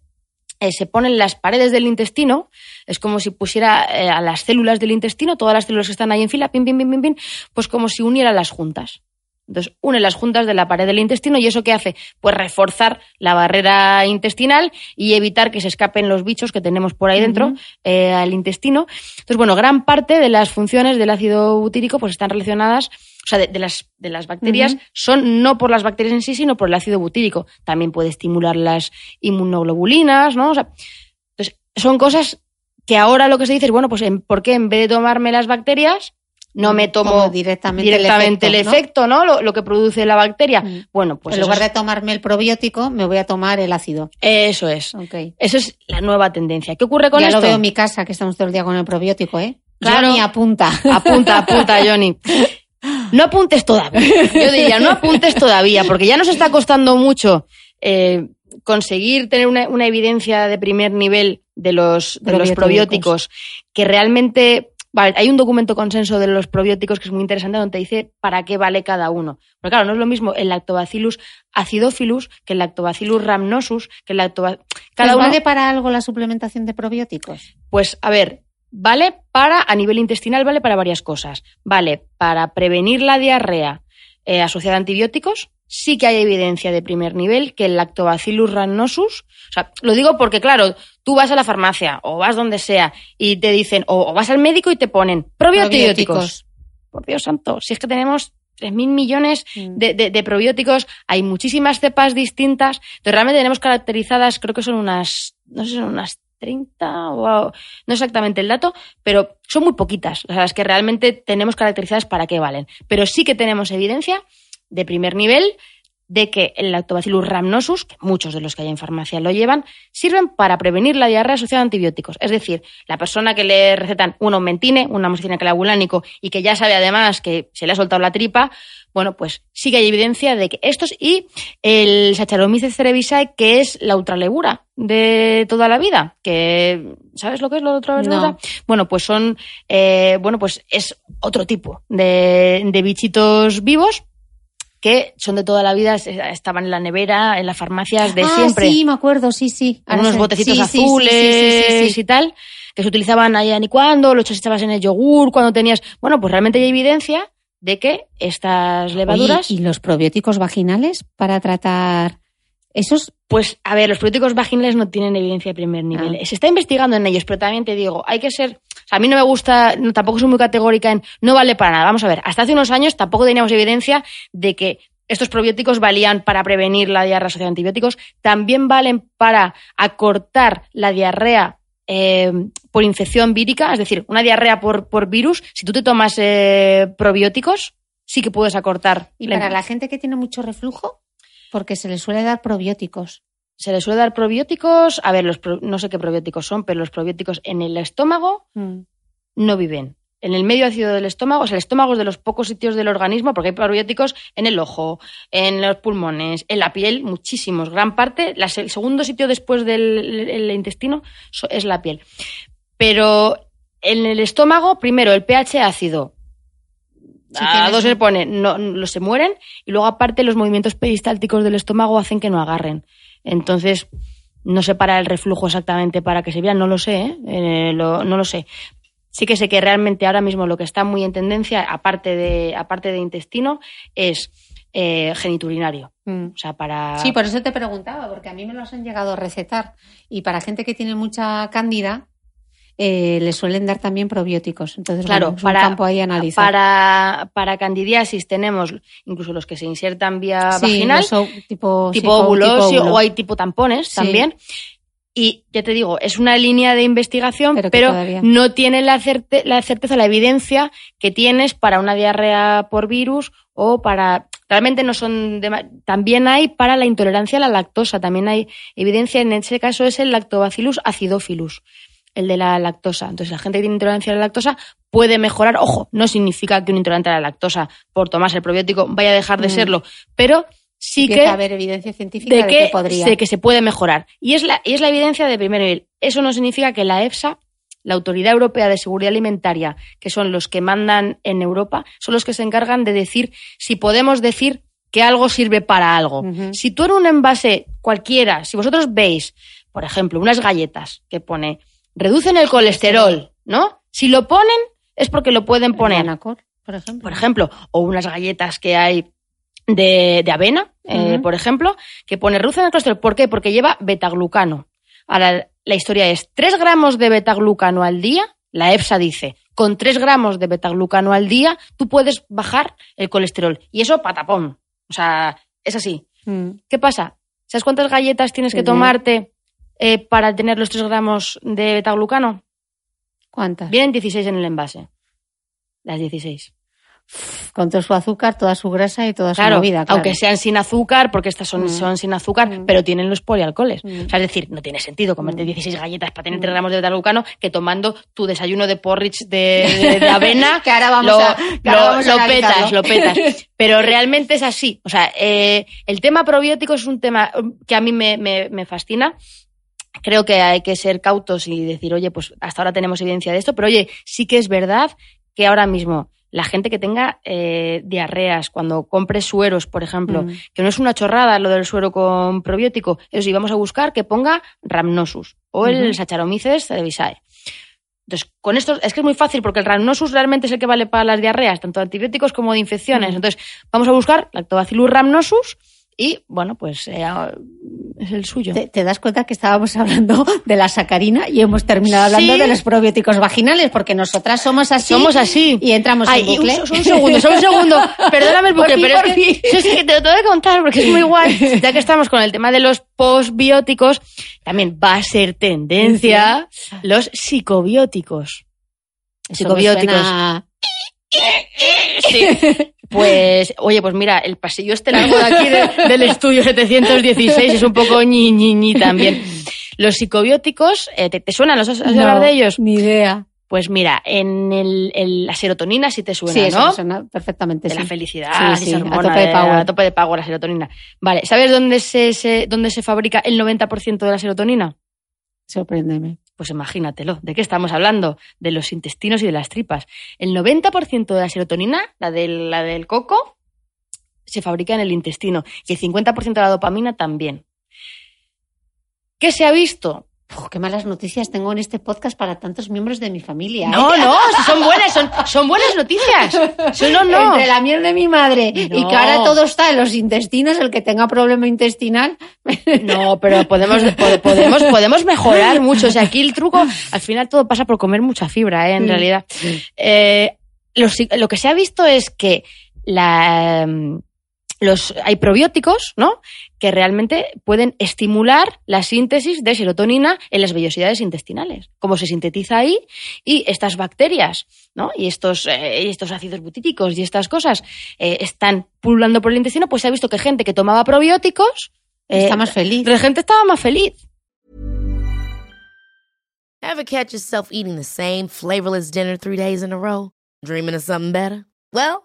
eh, se ponen las paredes del intestino, es como si pusiera eh, a las células del intestino, todas las células que están ahí en fila, pim, pim, pim, pim, pim, pues como si uniera las juntas. Entonces, une las juntas de la pared del intestino y eso qué hace? Pues reforzar la barrera intestinal y evitar que se escapen los bichos que tenemos por ahí dentro eh, al intestino. Entonces, bueno, gran parte de las funciones del ácido butírico pues están relacionadas, o sea, de, de las, de las bacterias son no por las bacterias en sí, sino por el ácido butírico. También puede estimular las inmunoglobulinas, ¿no? O sea, entonces, son cosas que ahora lo que se dice es, bueno, pues ¿por qué en vez de tomarme las bacterias no me tomo
Como directamente el
directamente el
efecto,
efecto, ¿no? Lo, lo que produce la bacteria.
Mm.
Bueno, pues
en lugar
es,
de tomarme el probiótico, me voy a tomar el ácido.
eso es.
Ok.
Eso es la nueva tendencia. ¿Qué ocurre con
ya
esto?
lo veo en mi casa, que estamos todo el día con el probiótico, ¿eh?
Claro.
Johnny apunta.
Apunta, apunta, Johnny. No apuntes todavía. Yo diría, no apuntes todavía, porque ya nos está costando mucho eh, conseguir tener una, una evidencia de primer nivel de los, de los
Probióticos.
probióticos, que realmente. Vale, hay un documento consenso de los probióticos que es muy interesante donde te dice para qué vale cada uno. Pero claro, no es lo mismo el lactobacillus acidophilus que el lactobacillus rhamnosus, que el lactobacillus. Cada
¿Pues
uno,
¿Vale para algo la suplementación de probióticos?
pues a ver, vale para, a nivel intestinal, vale para varias cosas. Vale para prevenir la diarrea eh, asociada a antibióticos. Sí que hay evidencia de primer nivel que el lactobacillus rhamnosus, o sea, lo digo porque, claro, tú vas a la farmacia o vas donde sea y te dicen, o, o vas al médico y te ponen probióticos. Por Dios santo, si es que tenemos 3.000 millones
Mm.
de, de- de probióticos, hay muchísimas cepas distintas, entonces realmente tenemos caracterizadas, creo que son unas, no sé, son unas 30 o no exactamente el dato, pero son muy poquitas, o sea, las que realmente tenemos caracterizadas para qué valen. Pero sí que tenemos evidencia de primer nivel de que el lactobacillus rhamnosus, que muchos de los que hay en farmacia lo llevan, sirven para prevenir la diarrea asociada a antibióticos. Es decir, la persona que le recetan un aumentine, un amoxicilina clavulánico y que ya sabe además que se le ha soltado la tripa, bueno, pues sí que hay evidencia de que estos y el Saccharomyces cerevisiae, que es la ultralebura de toda la vida, que ¿sabes lo que es la ultralebura?
No.
Bueno, pues son, eh, bueno, pues es otro tipo de, de bichitos vivos que son de toda la vida, es- estaban en la nevera, en las farmacias de
ah,
siempre,
sí, me acuerdo, sí, sí.
en
Ahora
unos
sé.
botecitos
Sí, sí, sí,
azules
sí, sí, sí, sí.
y tal, que se utilizaban allá ni cuando, los echabas en el yogur, cuando tenías... Bueno, pues realmente hay evidencia de que estas levaduras...
Oye, ¿Y los probióticos vaginales para tratar esos?
Pues, a ver, los probióticos vaginales no tienen evidencia de primer nivel.
Ah.
Se está investigando en ellos, pero también te digo, hay que ser. o sea, a mí no me gusta, no, tampoco soy muy categórica en no vale para nada. Vamos a ver, hasta hace unos años tampoco teníamos evidencia de que estos probióticos valían para prevenir la diarrea asociada a antibióticos, también valen para acortar la diarrea eh, por infección vírica, es decir, una diarrea por, por virus. Si tú te tomas eh, probióticos, sí que puedes acortar.
Y para la gente que tiene mucho reflujo, porque se les suele dar probióticos.
Se le suele dar probióticos. A ver, los pro- no sé qué probióticos son, pero los probióticos en el estómago no viven. En el medio ácido del estómago, o sea, el estómago es de los pocos sitios del organismo, porque hay probióticos en el ojo, en los pulmones, en la piel, muchísimos. Gran parte, la el segundo sitio después del el intestino es la piel. Pero en el estómago, primero, el pH ácido.
Sí,
a dos se pone, no, no se mueren, y luego aparte los movimientos peristálticos del estómago hacen que no agarren. Entonces, no sé para el reflujo exactamente para que se vea, no lo sé, ¿eh? Eh, lo- no lo sé. Sí que sé que realmente ahora mismo lo que está muy en tendencia, aparte de, aparte de intestino, es eh, geniturinario. O sea, para...
Sí, por eso te preguntaba, porque a mí me los han llegado a recetar. Y para gente que tiene mucha cándida, eh, le suelen dar también probióticos. Entonces,
Claro,
bueno, es
para,
un campo ahí analizar.
para, para candidiasis tenemos incluso los que se insertan vía
Sí,
vaginal,
tipo, sí,
tipo
co-
óvulos
tipo óvulo.
o hay tipo tampones
Sí.
también. Y ya te digo, es una línea de investigación,
Pero
no tiene la, certe- la certeza, la evidencia que tienes para una diarrea por virus o para... Realmente no son... dema- También hay para la intolerancia a la lactosa, también hay evidencia, en ese caso es el lactobacillus acidophilus, el de la lactosa. Entonces la gente que tiene intolerancia a la lactosa puede mejorar. Ojo, no significa que un intolerante a la lactosa por tomarse el probiótico vaya a dejar de
Mm.
serlo, pero sí
Empieza
que
a haber evidencia científica
de
de,
que,
que podría.
de que se puede mejorar. Y es, la, y es la evidencia de primer nivel. Eso no significa que la EFSA, la Autoridad Europea de Seguridad Alimentaria, que son los que mandan en Europa, son los que se encargan de decir si podemos decir que algo sirve para algo. Si tú en un envase cualquiera, si vosotros veis por ejemplo, unas galletas que pone reducen el colesterol, ¿no? Si lo ponen es porque lo pueden poner.
Anacor, por ejemplo.
Por ejemplo, o unas galletas que hay de, de avena, eh, por ejemplo, que pone reducen el colesterol. ¿Por qué? Porque lleva betaglucano. Ahora, la historia es 3 gramos de betaglucano al día, la EFSA dice, con 3 gramos de betaglucano al día, tú puedes bajar el colesterol. Y eso patapón. O sea, es así.
Mm.
¿Qué pasa? ¿Sabes cuántas galletas tienes que tomarte eh, para tener los 3 gramos de betaglucano?
¿Cuántas?
Vienen 16 en el envase. Las 16.
Con todo su azúcar, toda su grasa y toda
Claro,
su movida. claro.
aunque sean sin azúcar, porque estas son,
Mm.
son sin azúcar,
Mm.
pero tienen los polialcoholes.
Mm.
O sea, es decir, no tiene sentido comerte
Mm.
16 galletas para tener
Mm.
3 gramos de betaglucano que tomando tu desayuno de porridge de, de- de avena
Que ahora vamos
lo,
a-
lo-
ahora vamos a
lo petas, lo petas. Pero realmente es así. O sea, eh, el tema probiótico es un tema que a mí me, me- me fascina. Creo que hay que ser cautos y decir, oye, pues hasta ahora tenemos evidencia de esto, pero oye, sí que es verdad que ahora mismo la gente que tenga eh, diarreas, cuando compre sueros, por ejemplo,
Mm.
que no es una chorrada lo del suero con probiótico, eso sí, vamos a buscar que ponga Rhamnosus o el
Ujú.
Saccharomyces cerevisiae. Entonces, con esto es que es muy fácil porque el Rhamnosus realmente es el que vale para las diarreas, tanto de antibióticos como de infecciones.
Mm.
Entonces, vamos a buscar Lactobacillus rhamnosus y, bueno, pues eh, es el suyo.
¿Te, te das cuenta que estábamos hablando de la sacarina y hemos terminado hablando
Sí.
de los probióticos vaginales? Porque nosotras somos así.
Somos así.
Y entramos
Ay,
en
y un,
bucle.
un segundo, solo un segundo. Perdóname el
Por
bucle,
fin,
pero es
por
que, sí, sí, te lo tengo que contar porque es muy guay. Ya que estamos con el tema de los postbióticos, también va a ser tendencia los psicobióticos.
Eso
Psicobióticos. Sí. Pues, oye, pues mira, el pasillo este largo de aquí de- del estudio 716 es un poco ñi, ñi, ñi también. Los psicobióticos, eh, ¿te, te suenan? ¿Los has, has
No,
hablar de ellos?
Ni idea.
Pues mira, en el, el- la serotonina sí te suena,
sí, eso
¿no?
me suena perfectamente.
de
sí.
la felicidad,
Sí, sí, a
hormona
tope de
de-
power.
a tope de power, la serotonina. Vale, ¿sabes dónde se, se- dónde se fabrica el 90% de la serotonina?
Sorpréndeme.
Pues imagínatelo, ¿de qué estamos hablando? De los intestinos y de las tripas. El 90% de la serotonina, la del, la del coco, se fabrica en el intestino y el 50% de la dopamina también. ¿Qué se ha visto?
Uf, qué malas noticias tengo en este podcast para tantos miembros de mi familia. ¿eh?
No, no, si son buenas, son, son buenas noticias. Son- no, no.
Entre la miel de mi madre y
No.
que ahora todo está en los intestinos, el que tenga problema intestinal.
No, pero podemos, pode- podemos, podemos mejorar mucho. O sea, aquí el truco, al final todo pasa por comer mucha fibra, ¿eh? en realidad. Eh, lo que se ha visto es que la, mm, los, hay probióticos, ¿no? Que realmente pueden estimular la síntesis de serotonina en las vellosidades intestinales. Cómo se sintetiza ahí y estas bacterias, ¿no? Y estos, eh, y estos ácidos butíticos y estas cosas eh, están pululando por el intestino, pues se ha visto que gente que tomaba probióticos eh,
Está más feliz.
la gente estaba más feliz.
Ever catch yourself eating the same flavorless dinner three days in a row? Dreaming of something better? Well,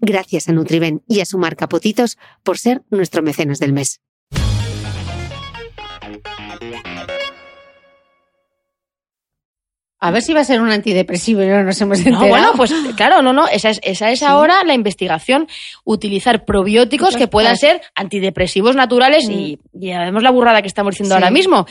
Gracias a Nutriben y a su marca Potitos por ser nuestro mecenas del mes. A ver si va a ser un antidepresivo y no nos hemos enterado.
No, bueno, pues claro, no, no, esa es, esa es ahora la investigación. Utilizar probióticos que puedan ser antidepresivos naturales y ya vemos la burrada que estamos diciendo
Sí.
ahora mismo.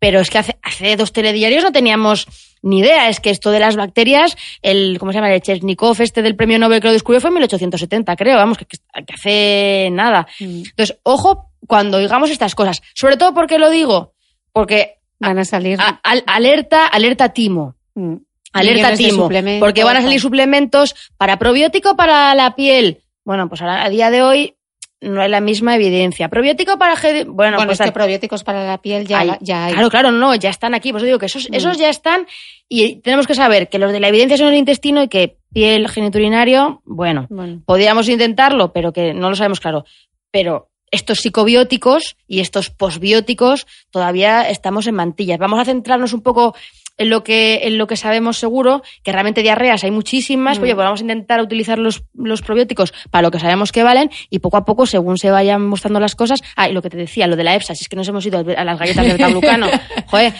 Pero es que hace, hace dos telediarios no teníamos ni idea. Es que esto de las bacterias, el, ¿cómo se llama? El Chesnikov este del premio Nobel que lo descubrió fue en 1870, creo. Vamos, que, que hace nada.
Mm.
Entonces, ojo cuando digamos estas cosas. Sobre todo porque lo digo. Porque
Van a salir.
a- al- alerta, alerta timo.
mm,
Alerta timo, porque van a salir suplementos para probiótico para la piel. Bueno, pues a día de hoy no hay la misma evidencia. Probiótico para... Bueno,
Bueno,
pues
es que probióticos para la piel ya,
hay.
ya hay.
Claro, claro, no, ya están aquí. Pues digo que esos,
Mm.
esos ya están y tenemos que saber que los de la evidencia son el intestino y que piel, geniturinario, bueno,
Bueno,
podríamos intentarlo, pero que no lo sabemos claro. Pero estos psicobióticos y estos posbióticos todavía estamos en mantillas. Vamos a centrarnos un poco en lo que, en lo que sabemos seguro, que realmente diarreas hay muchísimas,
Mm.
oye, pues vamos a intentar utilizar los, los probióticos para lo que sabemos que valen y poco a poco, según se vayan mostrando las cosas, ah, y lo que te decía, lo de la EFSA, si es que nos hemos ido a las galletas de beta-glucano, joder,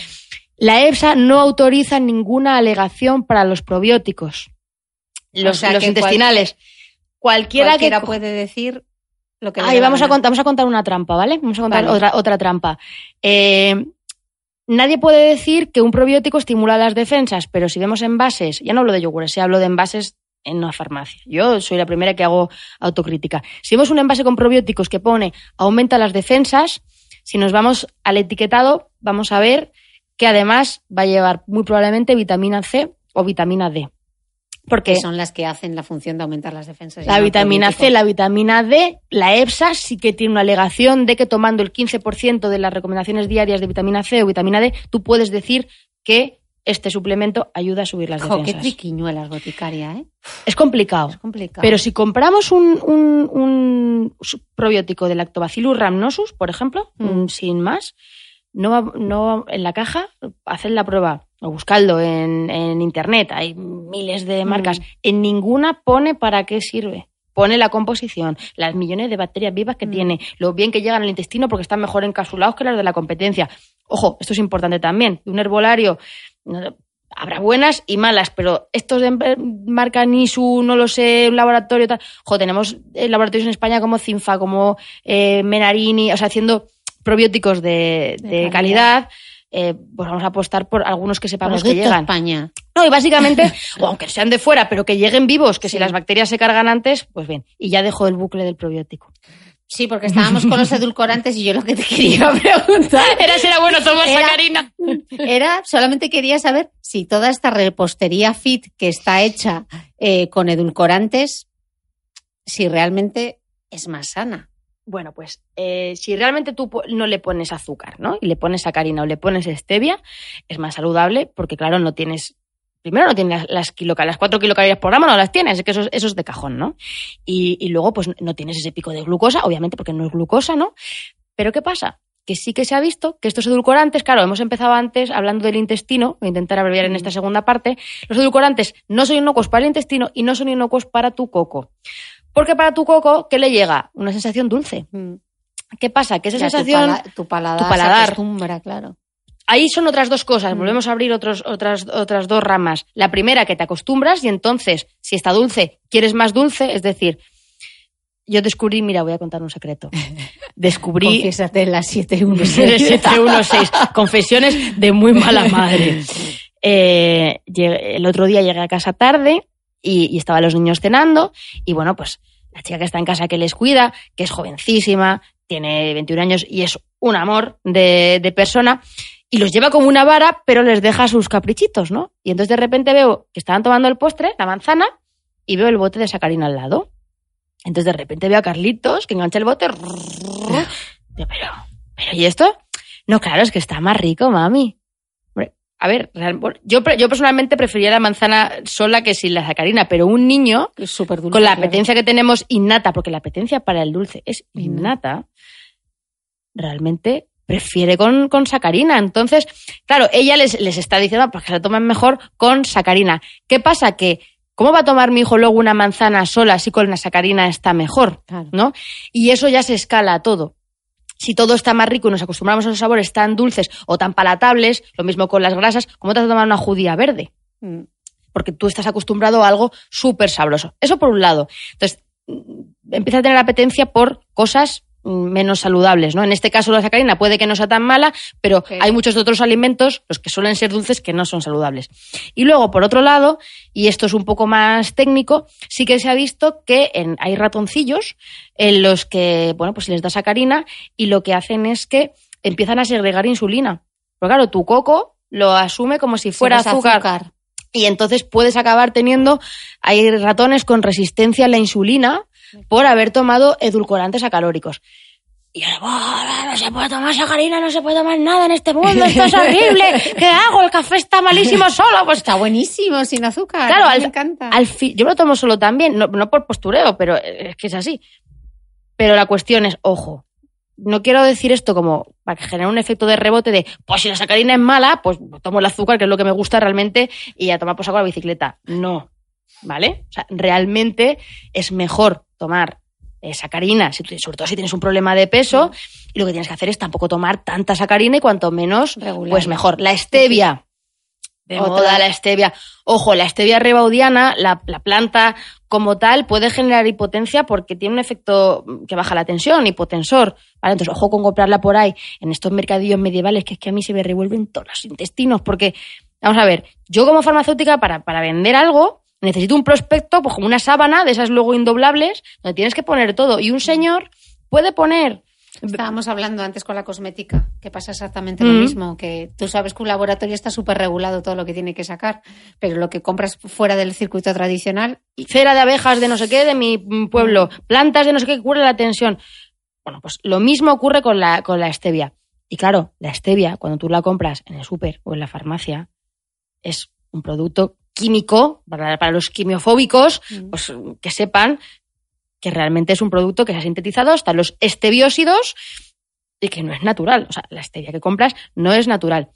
la EFSA no autoriza ninguna alegación para los probióticos, los,
O sea,
los
que
intestinales. Cualquiera,
cualquiera
que
puede decir lo que la
vamos a, contar, vamos a contar una trampa, ¿vale? Vamos a contar
Vale.
otra, otra trampa. Eh, nadie puede decir que un probiótico estimula las defensas, pero si vemos envases, ya no hablo de yogures, ya hablo de envases en una farmacia. Yo soy la primera que hago autocrítica. Si vemos un envase con probióticos que pone aumenta las defensas, si nos vamos al etiquetado, vamos a ver que además va a llevar muy probablemente vitamina C o vitamina D. Porque
Que son las que hacen la función de aumentar las defensas.
la vitamina C, la vitamina D, la EFSA sí que tiene una alegación de que tomando el 15% de las recomendaciones diarias de vitamina C o vitamina D, tú puedes decir que este suplemento ayuda a subir las
Jo, qué
defensas.
triquiñuelas, boticaria, ¿eh?
Es complicado.
Es complicado.
Pero si compramos un, un- un probiótico de Lactobacillus rhamnosus, por ejemplo,
Mm.
un sin más, no, no en la caja, haced la prueba o buscadlo en, en internet, hay miles de marcas,
Mm.
en ninguna pone para qué sirve. Pone la composición, las millones de bacterias vivas que
Mm.
tiene, lo bien que llegan al intestino porque están mejor encapsulados que las de la competencia. Ojo, esto es importante también. Un herbolario, habrá buenas y malas, pero estos de em- marca Nisu, no lo sé, un laboratorio tal. Jo, tenemos eh, laboratorios en España como Cinfa, como eh, Menarini, o sea, haciendo probióticos de,
De
de
calidad.
calidad. eh, pues vamos a apostar por algunos que sepamos que llegan.
España.
No, y básicamente, o aunque sean de fuera, pero que lleguen vivos, que si las bacterias se cargan antes, pues bien. Y ya dejo el bucle del probiótico.
Sí, porque estábamos con los edulcorantes y yo lo que te quería preguntar
Era, será bueno tomar
Era-
sacarina.
era, solamente quería saber si toda esta repostería fit que está hecha eh, con edulcorantes, si realmente es más sana.
Bueno, pues eh, si realmente tú no le pones azúcar, ¿no? Y le pones sacarina o le pones stevia, es más saludable porque, claro, no tienes. Primero no tienes las, las, kilocal- las 4 kilocalorías por gramo, no las tienes, es que eso, es- eso es de cajón, ¿no? Y, y luego, pues no tienes ese pico de glucosa, obviamente, porque no es glucosa, ¿no? Pero ¿qué pasa? Que sí que se ha visto que estos edulcorantes, claro, hemos empezado antes hablando del intestino, voy a intentar abreviar en esta segunda parte, los edulcorantes no son inocuos para el intestino y no son inocuos para tu coco. Porque para tu coco, ¿qué le llega? Una sensación dulce. ¿Qué pasa? Que esa
Ya tu
sensación,
pala- tu paladar,
tu paladar.
se acostumbra, claro.
ahí son otras dos cosas.
Mm.
Volvemos a abrir otros, otras, otras dos ramas. La primera, que te acostumbras y entonces, si está dulce, quieres más dulce. Es decir, yo descubrí, mira, voy a contar un secreto. Descubrí
Confiésate en las 716.
716. Confesiones de muy mala madre. Eh, el otro día llegué a casa tarde y, y estaban los niños cenando y bueno, pues la chica que está en casa que les cuida, que es jovencísima, tiene 21 años y es un amor de, de persona y los lleva como una vara, pero les deja sus caprichitos, ¿no? Y entonces de repente veo que estaban tomando el postre, la manzana, y veo el bote de sacarina al lado. Entonces de repente veo a Carlitos que engancha el bote. Digo, pero, pero, ¿y esto? No, claro, es que está más rico, mami. A ver, yo, personalmente preferiría la manzana sola que sin la sacarina, pero un niño
Es súper dulce.
con la
claro.
apetencia que tenemos innata, porque la apetencia para el dulce es innata, realmente prefiere con, con sacarina. Entonces, claro, ella les, les está diciendo pues, que se tomen mejor con sacarina. ¿Qué pasa? Que, ¿cómo va a tomar mi hijo luego una manzana sola si con la sacarina está mejor?
Claro.
¿No? Y eso ya se escala a todo. Si todo está más rico y nos acostumbramos a los sabores tan dulces o tan palatables, lo mismo con las grasas, ¿cómo te vas a tomar una judía verde?
Mm.
porque tú estás acostumbrado a algo súper sabroso. Eso por un lado. Entonces, mm, empieza a tener apetencia por cosas menos saludables, ¿no? En este caso la sacarina puede que no sea tan mala, pero
Pero-
hay muchos otros alimentos, los que suelen ser dulces, que no son saludables. Y luego, por otro lado, y esto es un poco más técnico, sí que se ha visto que en- hay ratoncillos en los que, bueno, pues se les da sacarina y lo que hacen es que empiezan a segregar insulina. Porque claro, tu coco lo asume como si fuera
Si
azúcar. Y entonces puedes acabar teniendo, hay ratones con resistencia a la insulina por haber tomado edulcorantes acalóricos. Y ahora, "Buah, no se puede tomar sacarina, no se puede tomar nada en este mundo, esto es horrible, ¿qué hago? El café está malísimo solo, pues
Está buenísimo, sin azúcar.
Claro, al,
me encanta.
al yo me lo tomo solo también, no, no por postureo, pero es que es así. Pero la cuestión es, ojo, no quiero decir esto como para que genere un efecto de rebote de, pues si la sacarina es mala, pues tomo el azúcar, que es lo que me gusta realmente, y a tomar por saco la bicicleta. No, ¿vale? O sea, realmente es mejor tomar eh, sacarina, sobre todo si tienes un problema de peso, y lo que tienes que hacer es tampoco tomar tanta sacarina y cuanto menos,
Regular.
pues mejor. La stevia. De
Otra.
moda la stevia. Ojo, la stevia rebaudiana, la, la planta como tal, puede generar hipotencia porque tiene un efecto que baja la tensión, hipotensor. ¿vale? Entonces, ojo con comprarla por ahí, en estos mercadillos medievales, que es que a mí se me revuelven todos los intestinos. Porque, vamos a ver, yo como farmacéutica, para, para vender algo, necesito un prospecto, pues como una sábana, de esas luego indoblables, donde tienes que poner todo. Y un señor puede poner
Estábamos hablando antes con la cosmética, que pasa exactamente lo
Mm.
mismo, que tú sabes que un laboratorio está súper regulado todo lo que tiene que sacar, pero lo que compras fuera del circuito tradicional,
cera de abejas de no sé qué de mi mm, pueblo, plantas de no sé qué que cura la tensión. Bueno, pues lo mismo ocurre con la, con la stevia. Y claro, la stevia, cuando tú la compras en el súper o en la farmacia, es un producto químico para, para los quimiofóbicos, pues que sepan que realmente es un producto que se ha sintetizado hasta los estebiósidos y que no es natural. O sea, la stevia que compras no es natural.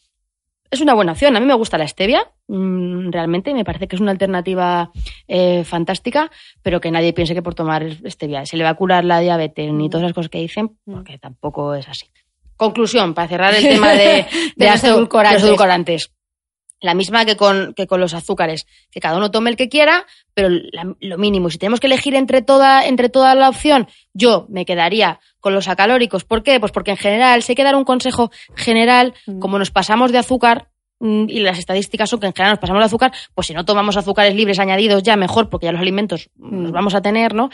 Es una buena opción. A mí me gusta la stevia, mm, realmente. Me parece que es una alternativa eh, fantástica, pero que nadie piense que por tomar stevia se le va a curar la diabetes ni todas las cosas que dicen, porque tampoco es así. Conclusión, para cerrar el tema de,
De los
azu-
edulcorantes.
los edulcorantes. La misma que con, que con los azúcares, que cada uno tome el que quiera, pero la- lo mínimo. Si tenemos que elegir entre toda, entre toda la opción, yo me quedaría con los acalóricos. ¿Por qué? Pues porque en general, hay que dar un consejo general, como nos pasamos de azúcar, mm, y las estadísticas son que en general nos pasamos de azúcar, pues si no tomamos azúcares libres añadidos ya mejor, porque ya los alimentos los vamos a tener, ¿no?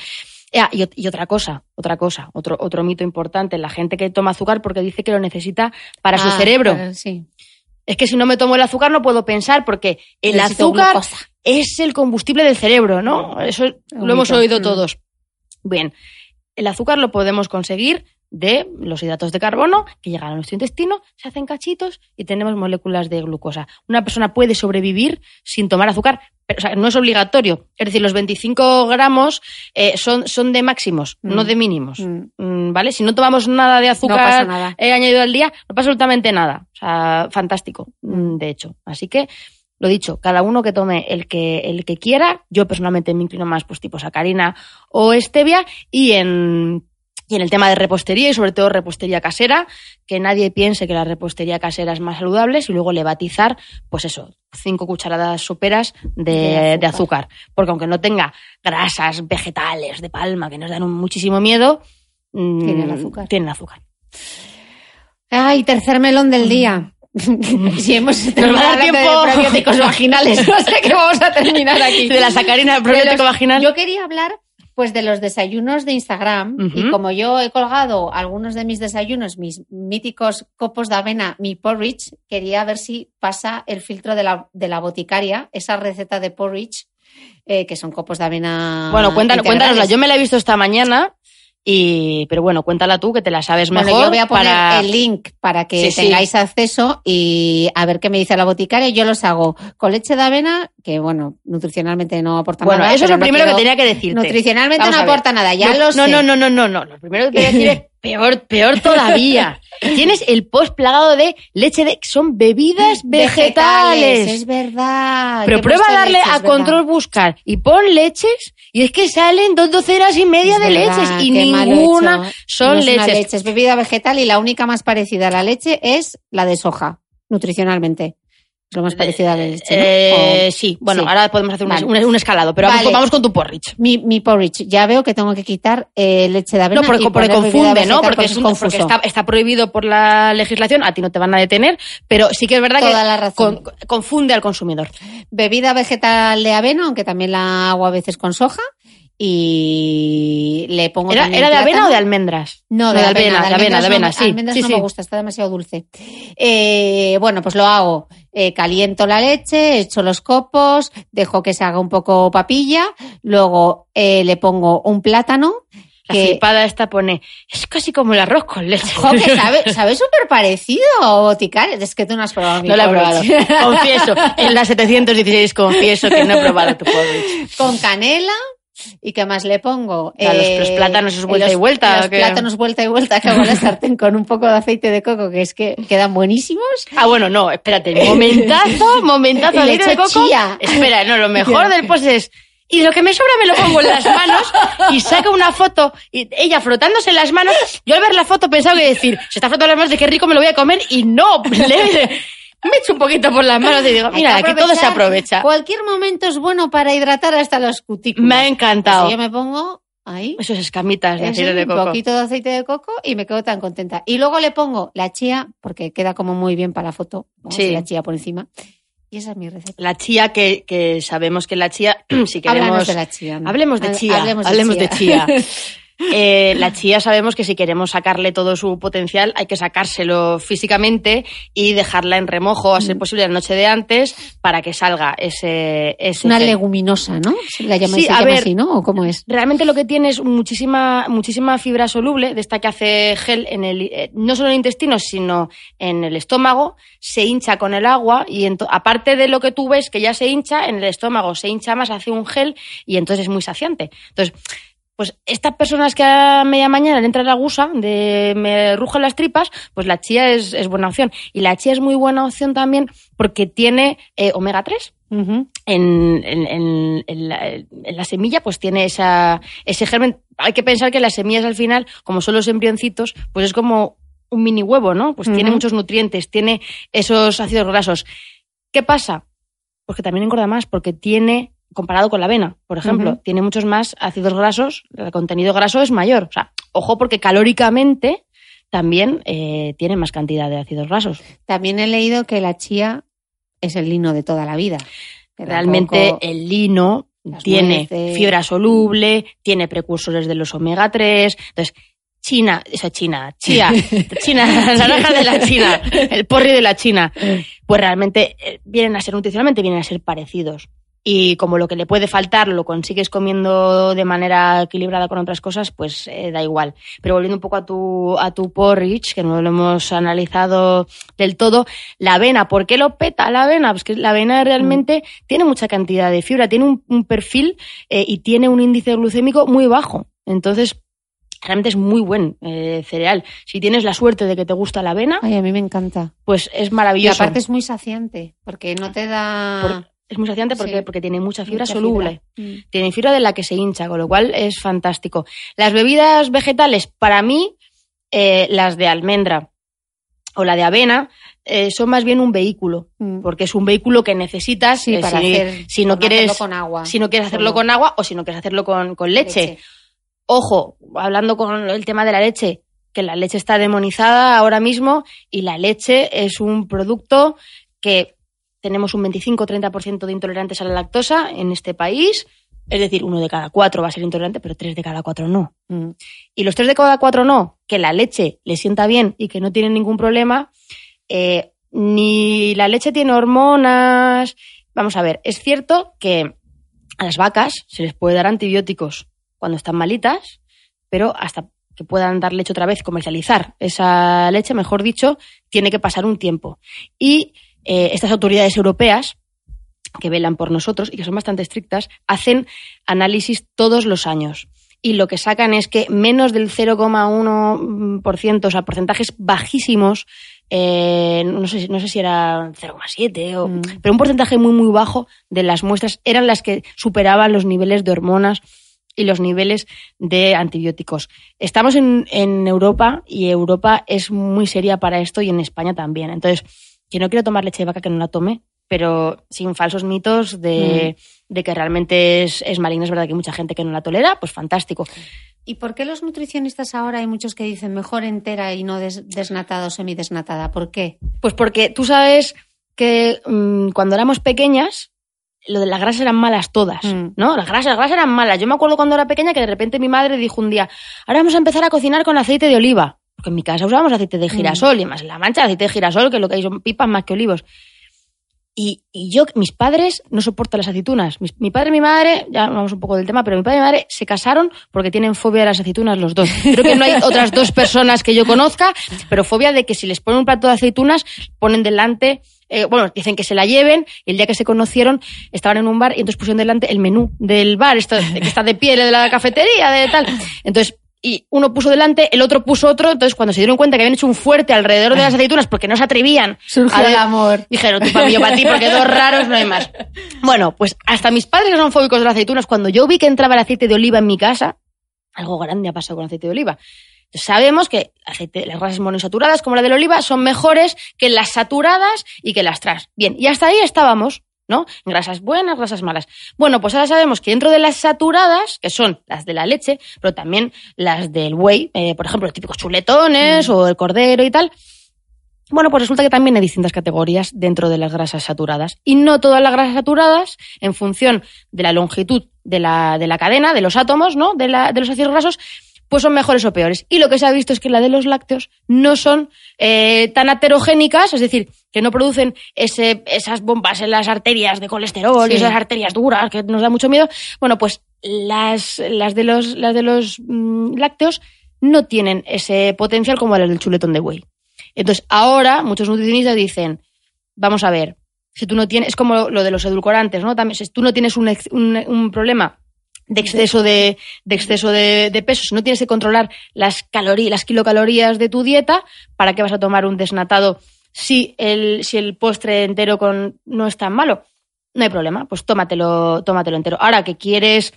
Ah, y, ot- y otra cosa, otra cosa, otro, otro mito importante, la gente que toma azúcar porque dice que lo necesita para su
Ah,
cerebro.
claro, sí.
Es que si no me tomo el azúcar no puedo pensar porque el
Necesito
azúcar
glucosa.
es el combustible del cerebro, ¿no? Eso lo hemos oído
Mm.
todos. Bien, el azúcar lo podemos conseguir de los hidratos de carbono que llegan a nuestro intestino, se hacen cachitos y tenemos moléculas de glucosa. Una persona puede sobrevivir sin tomar azúcar, pero o sea, no es obligatorio. Es decir, los 25 gramos eh, son, son de máximos,
Mm.
no de mínimos.
Mm.
Mm, ¿Vale? Si no tomamos nada de azúcar
pasa nada.
eh, añadido al día, no pasa absolutamente nada. O sea, fantástico, mm, de hecho. Así que, lo dicho, cada uno que tome el que, el que quiera. Yo personalmente me inclino más, pues, tipo sacarina o stevia. Y en, y en el tema de repostería y sobre todo repostería casera, que nadie piense que la repostería casera es más saludable y luego le batizar, pues eso, cinco cucharadas soperas de,
De
de
azúcar.
Porque aunque no tenga grasas vegetales de palma que nos dan un muchísimo miedo, mm,
Tiene el azúcar.
Tiene el azúcar.
Ay, tercer melón del día. si hemos
Nos va a dar
hablando
tiempo.
de probióticos vaginales, no sé qué vamos a terminar aquí.
De la sacarina
De
probiótico vaginal.
Yo quería hablar pues de los desayunos de Instagram y como yo he colgado algunos de mis desayunos, mis míticos copos de avena, mi porridge, quería ver si pasa el filtro de la, de la boticaria, esa receta de porridge, eh, que son copos de avena.
Bueno, cuéntanos, cuéntanosla. Yo me la he visto esta mañana Y, pero bueno, cuéntala tú que te la sabes mejor.
Bueno, yo voy a poner
para...
el link para que
Sí, sí.
tengáis acceso y a ver qué me dice la boticaria. Yo los hago con leche de avena, que bueno, nutricionalmente no aporta
Bueno,
nada.
eso es lo primero que tenía que decirte.
Nutricionalmente
Vamos
no aporta nada, ya
no,
lo
no,
sé.
No, no, no, no, no. Lo primero que te voy a decir es peor, peor todavía. Tienes el post plagado de leche de... Son bebidas vegetales.
Es verdad.
Pero prueba a darle a
verdad.
control buscar y pon leches y es que salen dos docenas y media
Es
de
verdad,
leches y
he
ninguna son
No
leches.
leche, es bebida vegetal y la única más parecida a la leche es la de soja, nutricionalmente. Es lo más parecida a la leche. ¿no?
Eh,
O-
sí, bueno,
sí.
ahora podemos hacer un,
Vale.
un- un escalado, pero vamos,
Vale.
vamos con tu porridge.
Mi, mi porridge, ya veo que tengo que quitar eh, leche de avena.
No, porque,
y
porque confunde, ¿no? Porque, es un- porque está, está prohibido por la legislación, a ti no te van a detener, pero sí que es verdad
Toda
que
la razón.
con- confunde al consumidor.
Bebida vegetal de avena, aunque también la hago a veces con soja. Y le pongo
¿Era, era de avena o de almendras?
No, de, avena,
de avena, de avena,
no,
sí.
Almendras
sí,
no
sí.
me gusta, está demasiado dulce. Eh, bueno, pues lo hago. eh, caliento la leche, echo los copos, dejo que se haga un poco papilla, luego eh, le pongo un plátano.
La
que,
flipada esta pone, es casi como el arroz con leche.
Jo, que sabe, sabe súper parecido, Boticario. Es que tú no has probado mi
No la he probado. Confieso, en la 716 confieso que no he probado tu porridge.
Con canela. ¿Y qué más le pongo?
Ya, los- los plátanos es vuelta
los-
y vuelta,
Los plátanos vuelta y vuelta que la sartén con un poco de aceite de coco, que es que quedan buenísimos.
Ah, bueno, no, espérate, momentazo, momentazo, aceite de coco.
chía.
Espera, no, lo mejor del post es, y lo que me sobra me lo pongo en las manos y saca una foto, y ella frotándose las manos, yo al ver la foto pensaba que decir, se está frotando las manos de qué rico me lo voy a comer, y no, le- me echo un poquito por las manos y digo, mira,
que
aquí todo se aprovecha.
Cualquier momento es bueno para hidratar hasta los cutículos.
Me ha encantado.
Así yo me pongo ahí.
Esos escamitas de aceite de
un
coco.
poquito de aceite de coco y me quedo tan contenta. Y luego le pongo la chía, porque queda como muy bien para la foto. ¿no?
Sí.
La chía por encima. Y esa es mi receta.
La chía, que, que sabemos que la chía, si queremos...
Háblanos de la chía. ¿no?
Hablemos de chía.
Hablemos, de chía.
Eh, la chía sabemos que si queremos sacarle todo su potencial hay que sacárselo físicamente y dejarla en remojo, a ser posible la noche de antes, para que salga ese... ese
Una leguminosa, ¿no? Se la llama,
Sí,
se
a
llama
ver.
así, ¿no? ¿O cómo es?
Realmente lo que tiene es muchísima, muchísima fibra soluble, de esta que hace gel en el, eh, no solo en el intestino, sino en el estómago, se hincha con el agua y aparte de lo que tú ves que ya se hincha, en el estómago se hincha más, hace un gel y entonces es muy saciante. Entonces, pues estas personas que a media mañana le entra la gusa de me rugen las tripas, pues la chía es, es buena opción. Y la chía es muy buena opción también porque tiene eh, omega 3
Ujú.
en, en- en- en la, en la semilla pues tiene esa, ese germen. Hay que pensar que las semillas al final, como son los embrioncitos, pues es como un mini huevo, ¿no? Pues tiene muchos nutrientes, tiene esos ácidos grasos. ¿Qué pasa? Pues que también engorda más porque tiene, comparado con la avena, por ejemplo, tiene muchos más ácidos grasos, el contenido graso es mayor. O sea, ojo porque calóricamente también eh, tiene más cantidad de ácidos grasos.
También he leído que la chía es el lino de toda la vida.
Realmente el lino
las
tiene
nueces.
fibra soluble, tiene precursores de los omega 3. Entonces, China, eso China, chía, China, la naranja de la China, el porri de la China, pues realmente eh, vienen a ser nutricionalmente, vienen a ser parecidos. Y como lo que le puede faltar lo consigues comiendo de manera equilibrada con otras cosas, pues eh, da igual. Pero volviendo un poco a tu, a tu porridge, que no lo hemos analizado del todo, la avena, ¿por qué lo peta la avena? Pues que la avena realmente tiene mucha cantidad de fibra, tiene un, un perfil eh, y tiene un índice glucémico muy bajo. Entonces, realmente es muy buen eh, cereal. Si tienes la suerte de que te gusta la avena,
Ay, a mí me encanta.
pues es
Y
maravilloso.
aparte es muy saciante, porque no te da...
Por- es muy saciante porque,
Sí.
porque tiene mucha fibra
mucha
soluble.
fibra. Mm.
Tiene fibra de la que se hincha, con lo cual es fantástico. Las bebidas vegetales, para mí, eh, las de almendra o la de avena, eh, son más bien un vehículo,
Mm.
porque es un vehículo que necesitas
Sí,
eh,
para
si,
hacer-
si no quieres
hacerlo con agua.
si no quieres hacerlo con agua o si no quieres hacerlo con, con leche. Ojo, hablando con el tema de la leche, que la leche está demonizada ahora mismo y la leche es un producto que tenemos un 25-30% de intolerantes a la lactosa en este país. Es decir, uno de cada cuatro va a ser intolerante, pero tres de cada cuatro no.
Mm.
Y los tres de cada cuatro no, que la leche le sienta bien y que no tienen ningún problema, eh, ni la leche tiene hormonas. Vamos a ver, es cierto que a las vacas se les puede dar antibióticos cuando están malitas, pero hasta que puedan dar leche otra vez, comercializar esa leche, mejor dicho, tiene que pasar un tiempo. Y eh, estas autoridades europeas, que velan por nosotros y que son bastante estrictas, hacen análisis todos los años. Y lo que sacan es que menos del 0,1%, o sea, porcentajes bajísimos, eh, no, sé, no sé si era 0,7, o,
Mm.
pero un porcentaje muy, muy bajo de las muestras eran las que superaban los niveles de hormonas y los niveles de antibióticos. Estamos en, en Europa y Europa es muy seria para esto y en España también. Entonces, que no quiero tomar leche de vaca, que no la tome, pero sin falsos mitos de, de que realmente es, es maligna. Es verdad que hay mucha gente que no la tolera, pues fantástico.
¿Y por qué los nutricionistas ahora hay muchos que dicen mejor entera y no des- desnatada o semidesnatada? ¿Por qué?
Pues porque tú sabes que mm, cuando éramos pequeñas, lo de las grasas eran malas todas,
Mm.
¿no? Las grasas, las grasas eran malas. Yo me acuerdo cuando era pequeña que de repente mi madre dijo un día, ahora vamos a empezar a cocinar con aceite de oliva. Porque en mi casa usábamos aceite de girasol y más en la mancha aceite de girasol, que lo que hay son pipas más que olivos. Y, y yo, mis padres no soportan las aceitunas. Mis- mi padre y mi madre, ya hablamos un poco del tema, pero mi padre y mi madre se casaron porque tienen fobia a las aceitunas los dos. Creo que no hay otras dos personas que yo conozca, pero fobia de que si les ponen un plato de aceitunas, ponen delante, eh, bueno, dicen que se la lleven, y el día que se conocieron estaban en un bar y entonces pusieron delante el menú del bar, esto de que está de pie, de la cafetería, de tal. Entonces, y uno puso delante, el otro puso otro, entonces cuando se dieron cuenta que habían hecho un fuerte alrededor de las aceitunas porque no se atrevían
Surgió
a ver-
el amor.
Dijeron, tú para mí, yo para ti, porque dos raros no hay más. Bueno, pues hasta mis padres que son fóbicos de las aceitunas, cuando yo vi que entraba el aceite de oliva en mi casa, algo grande ha pasado con el aceite de oliva. Sabemos que aceite- las grasas monoinsaturadas, como la del oliva, son mejores que las saturadas y que las trans. Bien, y hasta ahí estábamos, ¿no? Grasas buenas, grasas malas. Bueno, pues ahora sabemos que dentro de las saturadas, que son las de la leche, pero también las del buey, eh, por ejemplo, los típicos chuletones o el cordero y tal, bueno, pues resulta que también hay distintas categorías dentro de las grasas saturadas. Y no todas las grasas saturadas, en función de la longitud de la, de la cadena, de los átomos, ¿no? De, la- de los ácidos grasos, pues son mejores o peores. Y lo que se ha visto es que la de los lácteos no son eh, tan aterogénicas, es decir, que no producen ese, esas bombas en las arterias de colesterol
Sí.
y esas arterias duras que nos da mucho miedo. Bueno, pues las, las de los, las de los mm, lácteos no tienen ese potencial como las del chuletón de buey. Entonces, ahora muchos nutricionistas dicen, vamos a ver, si tú no tienes, es como lo de los edulcorantes, ¿no? También, si tú no tienes un, un problema de exceso de, de exceso de, de peso, si no tienes que controlar las calorías, las kilocalorías de tu dieta, ¿para qué vas a tomar un desnatado si el, si el postre entero con, no es tan malo? No hay problema, pues tómatelo, tómatelo entero. Ahora que quieres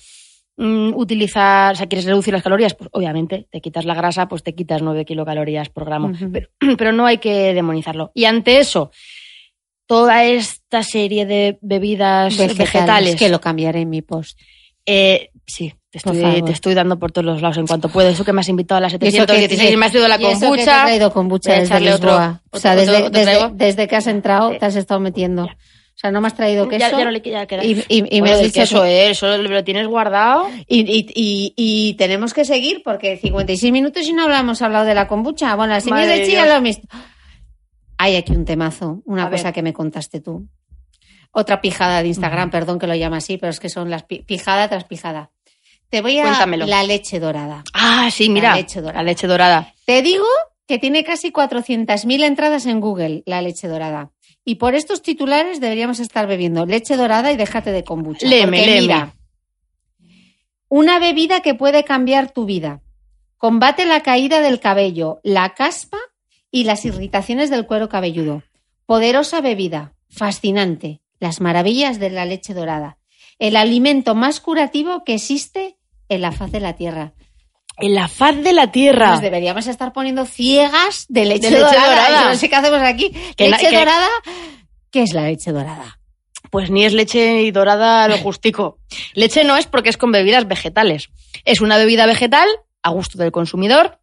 mm, utilizar, o sea, quieres reducir las calorías, pues obviamente te quitas la grasa, pues te quitas 9 kilocalorías por gramo. Pero, pero no hay que demonizarlo. Y ante eso, toda esta serie de bebidas vegetales,
Que lo cambiaré en mi post.
Eh, sí, te estoy,
favor.
te estoy dando por todos los lados en cuanto puedo. Eso que me has invitado a las
Y eso que-
716, me has traído la
eso que te he
kombucha.
traído kombucha desde
echarle otro-
Lisboa. o sea,
otro-
desde, que has entrado te has estado metiendo.
Ya.
O sea, no me has traído queso.
Ya, ya no le ya
y, me has dicho
queso,
que-
eh, eso lo tienes guardado.
y, tenemos que seguir porque 56 minutos y no hablamos hablado de la kombucha. Bueno, la semilla
Madre
de
Dios.
lo mismo. Hay aquí un temazo, una
A
cosa
ver.
que me contaste tú. Otra pijada de Instagram, perdón que lo llama así, pero es que son las pi- pijada tras pijada. Te voy a
Cuéntamelo.
la leche dorada.
Ah, sí, mira.
La leche dorada.
La leche dorada.
Te digo que tiene casi 400.000 entradas en Google, la leche dorada. Y por estos titulares deberíamos estar bebiendo leche dorada y déjate de kombucha.
Léeme,
Porque
léeme.
mira, una bebida que puede cambiar tu vida. Combate la caída del cabello, la caspa y las irritaciones del cuero cabelludo. Poderosa bebida, fascinante. Las maravillas de la leche dorada. El alimento más curativo que existe en la faz de la tierra.
En la faz de la tierra.
Nos deberíamos estar poniendo ciegas de leche,
De leche
dorada. no sé qué hacemos aquí.
Que
leche
que-
dorada. ¿Qué es la leche dorada?
Pues ni es leche ni dorada lo justico. Leche no es porque es con bebidas vegetales. Es una bebida vegetal a gusto del consumidor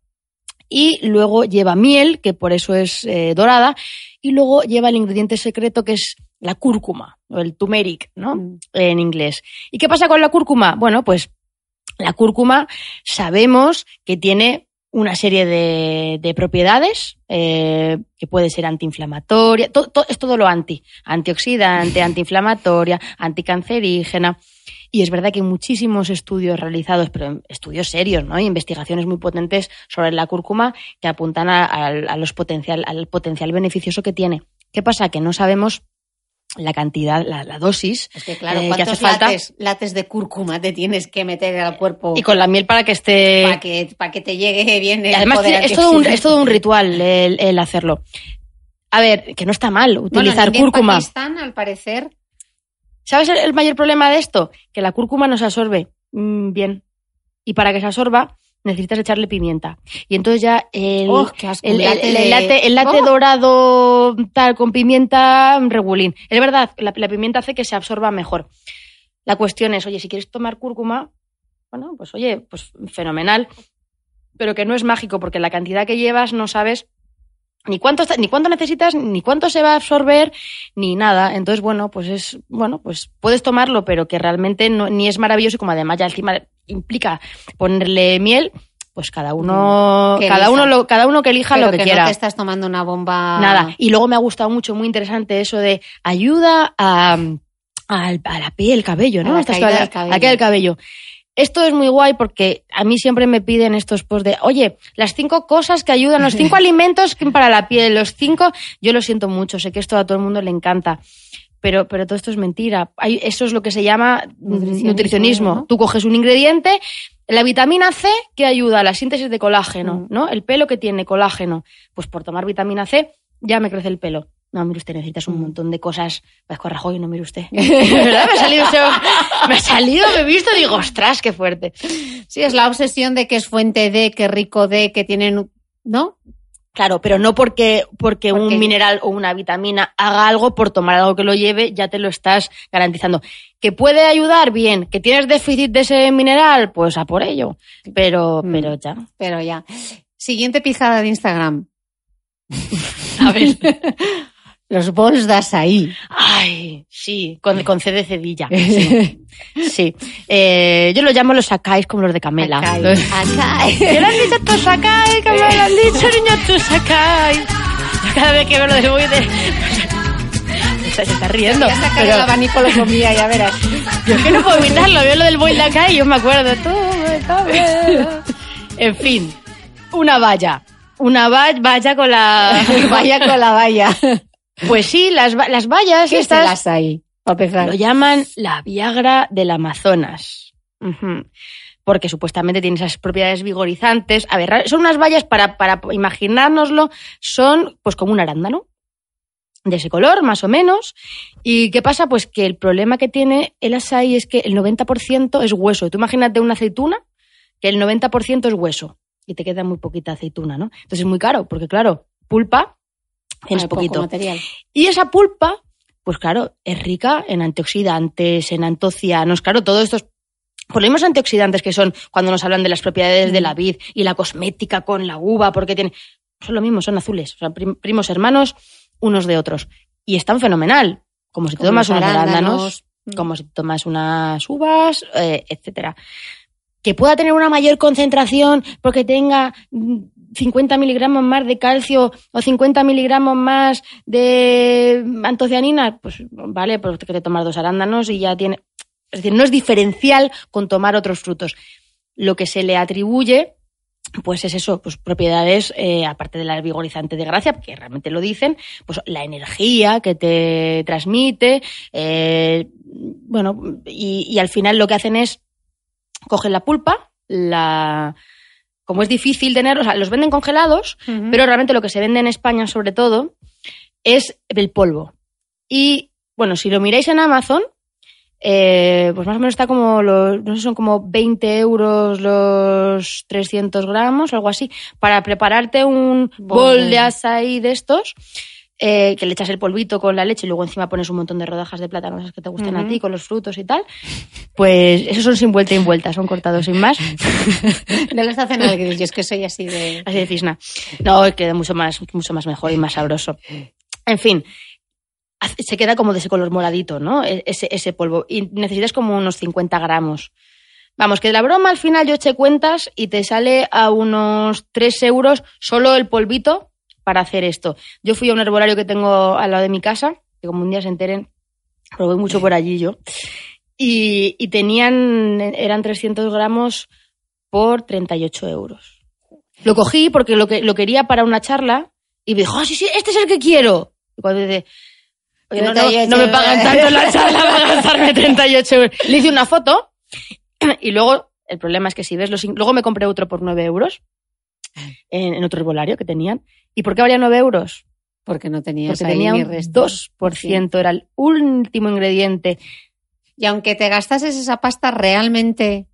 y luego lleva miel, que por eso es eh, dorada, y luego lleva el ingrediente secreto que es la cúrcuma, o el turmeric, ¿no?
Mm.
En inglés. ¿Y qué pasa con la cúrcuma? Bueno, pues la cúrcuma sabemos que tiene una serie de, de propiedades eh, que puede ser antiinflamatoria, to- to- es todo lo anti, antioxidante, antiinflamatoria, anticancerígena. Y es verdad que hay muchísimos estudios realizados, pero estudios serios, ¿no? Y investigaciones muy potentes sobre la cúrcuma que apuntan a, a- a los potencial, al potencial beneficioso que tiene. ¿Qué pasa? Que no sabemos la cantidad, la, la dosis
Es que claro,
eh, que
¿cuántos
hace falta.
lates, lates de cúrcuma te tienes que meter al cuerpo
Y con la miel para que esté...
para que, para que te llegue bien el
Y además
poder
es todo, un,
antioxidante?
es todo un ritual el, el hacerlo. A ver, que no está mal
Bueno,
utilizar
en
cúrcuma.
Pakistán, al parecer,
¿Sabes el, el mayor problema de esto? Que la cúrcuma no se absorbe mm, bien. Y para que se absorba, necesitas echarle pimienta. Y entonces ya el,
¡Oh, qué asco!
el,
latte ¡Oh!
dorado tal con pimienta regulín. Es verdad, la, la pimienta hace que se absorba mejor. La cuestión es, oye, si quieres tomar cúrcuma, bueno, pues oye, pues fenomenal. Pero que no es mágico, porque la cantidad que llevas no sabes ni cuánto, ni cuánto necesitas, ni cuánto se va a absorber, ni nada. Entonces, bueno, pues es, bueno, pues puedes tomarlo, pero que realmente no, ni es maravilloso, como además ya encima implica ponerle miel, pues cada uno,
Que
cada
elija.
uno lo, cada uno que elija
pero
lo que,
que
quiera.
no te estás tomando una bomba
Nada. Y luego me ha gustado mucho, muy interesante eso de ayuda a, al- a la piel, el cabello, ¿no?
A la
a del cabello. Esto es muy guay porque a mí siempre me piden estos posts de, oye, las cinco cosas que ayudan, los cinco alimentos para la piel, los cinco, yo lo siento mucho, sé que esto a todo el mundo le encanta. Pero, pero todo esto es mentira. Hay- eso es lo que se llama
Nutricionismo,
nutricionismo.
¿no?
Tú coges un ingrediente, la vitamina C que ayuda a la síntesis de colágeno,
Mm.
¿no? El pelo que tiene colágeno. Pues por tomar vitamina C ya me crece el pelo. No, mire usted, necesitas un
Mm.
montón de cosas. Parezco a Rajoy, no mire usted. ¿Verdad? Me ha salido, me ha salido, me he visto y digo, ostras, qué fuerte.
Sí, es la obsesión de que es fuente de, que rico de, que tienen, ¿no?
Claro, pero no porque, porque,
Porque-
un mineral o una vitamina haga algo por tomar algo que lo lleve, ya te lo estás garantizando. ¿Que puede ayudar? Bien. ¿Que tienes déficit de ese mineral? Pues a por ello. Pero,
Mm.
pero ya.
Pero ya. Siguiente pijada de Instagram.
A ver.
Los bols de açaí.
Ay, sí, con, con C de cedilla. Sí. sí. Eh, yo lo llamo los sacáis como los de Camela.
Acai.
Los-
Acai.
¿Qué le han dicho tus sacáis? ¿Qué me lo han dicho, niño, tus sacáis? Yo cada vez que veo lo de voy de... Se, está riendo.
Ya sacar
pero
el abanico lo comía, ya verás.
yo es que no puedo evitarlo. Veo lo del boy de acá y yo me acuerdo. Todo está bien. En fin, una valla. Una va- valla con la...
Vaya con la valla.
Pues sí, las, las vallas
¿Qué
estas...
açaí? Para empezar.
Lo llaman la Viagra del Amazonas. Porque supuestamente tiene esas propiedades vigorizantes. A ver, son unas vallas para, para imaginárnoslo, son pues como un arándano. De ese color, más o menos. ¿Y qué pasa? Pues que el problema que tiene el açaí es que el 90% es hueso. Tú imagínate una aceituna, que el 90% es hueso. Y te queda muy poquita aceituna, ¿no? Entonces es muy caro, porque claro, pulpa tienes poquito.
material.
Y esa pulpa, pues claro, es rica en antioxidantes, en antocianos, claro, todos estos por los mismos antioxidantes que son cuando nos hablan de las propiedades de la vid y la cosmética con la uva, porque tiene. Son lo mismo, son azules, o sea, prim- primos hermanos unos de otros. Y están fenomenal, como si te
Como
tomas unos arándanos,
arándanos.
como si te tomas unas uvas, eh, etcétera. Que pueda tener una mayor concentración porque tenga mm, 50 miligramos más de calcio o 50 miligramos más de antocianina, pues vale, pues que te tomas dos arándanos y ya tiene. Es decir, no es diferencial con tomar otros frutos. Lo que se le atribuye, pues es eso, pues propiedades, eh, aparte de la vigorizante de gracia, que realmente lo dicen, pues la energía que te transmite, eh, bueno, y, y al final lo que hacen es cogen la pulpa, la como es difícil tener, o sea, los venden congelados, pero realmente lo que se vende en España sobre todo es el polvo. Y bueno, si lo miráis en Amazon, eh, pues más o menos está como los, no sé, son como 20 euros los 300 gramos, algo así, para prepararte un
Bol
bol
de-
açaí de estos, eh, que le echas el polvito con la leche y luego encima pones un montón de rodajas de plátano, esas que te gusten a ti, con los frutos y tal. Pues esos son sin vuelta y vuelta, son cortados sin más.
No les hacen nada que dices, yo es que soy así de...
Así de cisna. No, queda mucho más, mucho más mejor y más sabroso. En fin, se queda como de ese color moradito, ¿no? E- Ese, ese polvo. Y necesitas como unos 50 gramos. Vamos, que de la broma al final yo eché cuentas y te sale a unos 3 euros solo el polvito para hacer esto. Yo fui a un herbolario que tengo al lado de mi casa, que como un día se enteren, probé mucho por allí yo, y, y tenían, eran 300 gramos por 38 euros. Lo cogí porque lo, que, lo quería para una charla y me dijo, ah, sí, sí, este es el que quiero. Y cuando dice, Oye, no, no, no me pagan tanto en la charla para gastarme 38 euros. Le hice una foto y luego, el problema es que si ves los... Luego me compré otro por 9 euros en, en otro herbolario que tenían. ¿Y por qué valía 9 euros?
Porque no tenías
Porque
ahí
tenía
ni
un
resto.
2%, era el último ingrediente.
Y aunque te gastases esa pasta, realmente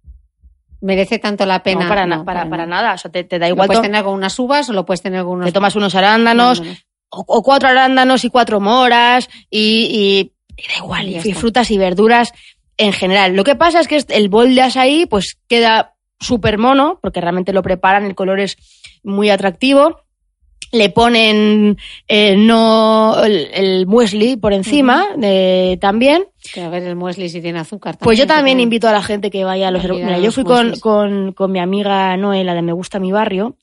merece tanto la pena.
no, para, na-
No,
para,
para
para
nada.
o sea, te, te da
Lo
igual.
puedes
to-
tener con unas uvas o lo puedes tener con unos...
Te tomas unos arándanos,
No, no, no.
O, o cuatro arándanos y cuatro moras, y, y- y da igual,
Y
frutas y verduras en general. Lo que pasa es que el bol de asaí pues queda súper mono, porque realmente lo preparan, el color es muy atractivo. Le ponen eh, no el, el muesli por encima eh, también.
Que a ver el muesli si tiene azúcar.
Pues yo también invito a la gente que vaya a los... Mira, yo fui con, con, con mi amiga Noé, la de Me Gusta Mi Barrio.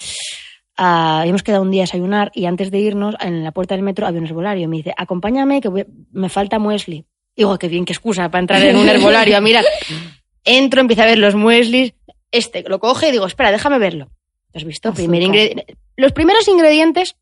Ah, hemos quedado un día a desayunar y antes de irnos, en la puerta del metro había un herbolario. Me dice, acompáñame que voy- me falta muesli. Digo, qué bien, qué excusa para entrar en un herbolario a mirar. Entro, empiezo a ver los mueslis. Este lo coge y digo, espera, déjame verlo. ¿Has visto? Primer Los primeros ingredientes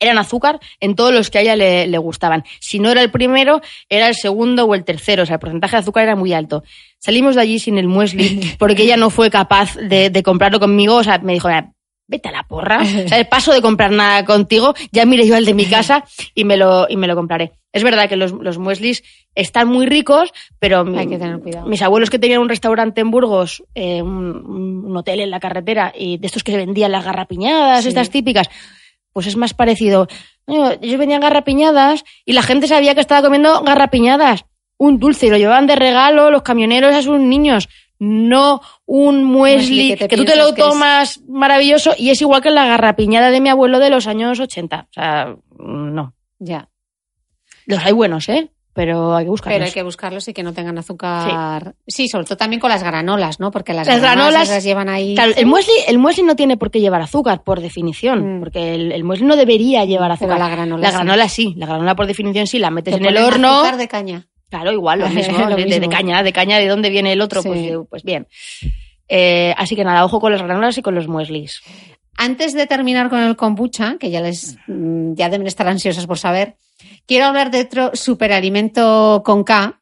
eran azúcar en todos los que a ella le, le gustaban. Si no era el primero, era el segundo o el tercero. O sea, el porcentaje de azúcar era muy alto. Salimos de allí sin el muesli porque ella no fue capaz de, de comprarlo conmigo. O sea, me dijo, "Mira, vete a la porra. O sea, paso de comprar nada contigo, ya mire yo al de mi casa y me lo, y me lo compraré. Es verdad que los, los mueslis están muy ricos, pero mi-
Hay que tener cuidado.
mis abuelos que tenían un restaurante en Burgos, eh, un, un hotel en la carretera, y de estos que vendían las garrapiñadas,
Sí.
estas típicas, pues es más parecido. Ellos vendían garrapiñadas y la gente sabía que estaba comiendo garrapiñadas. Un dulce, y lo llevaban de regalo los camioneros a sus niños. No un muesli,
que
que, tú te lo
es-
tomas maravilloso y es igual que la garrapiñada de mi abuelo de los años 80. O sea, no.
Ya.
Los hay buenos, ¿eh? Pero hay que buscarlos.
Pero hay que buscarlos y que no tengan azúcar. Sí. sobre todo también con las granolas, ¿no? Porque las,
Las granolas-
esas llevan ahí.
Claro, el muesli, el muesli no tiene por qué llevar azúcar, por definición,
Mm.
porque el, el muesli no debería llevar
Pero
azúcar.
la granola
La
sí.
granola sí, la granola por definición sí, la metes
Te
en el horno.
azúcar de caña.
Claro, igual, lo mismo,
Lo
de, de- caña, de caña, de dónde viene el otro,
Sí.
pues, eh, pues bien. Eh, así que nada, ojo con las granolas y con los mueslis.
Antes de terminar con el kombucha, que ya les mm, ya deben estar ansiosos por saber, quiero hablar de otro superalimento con K,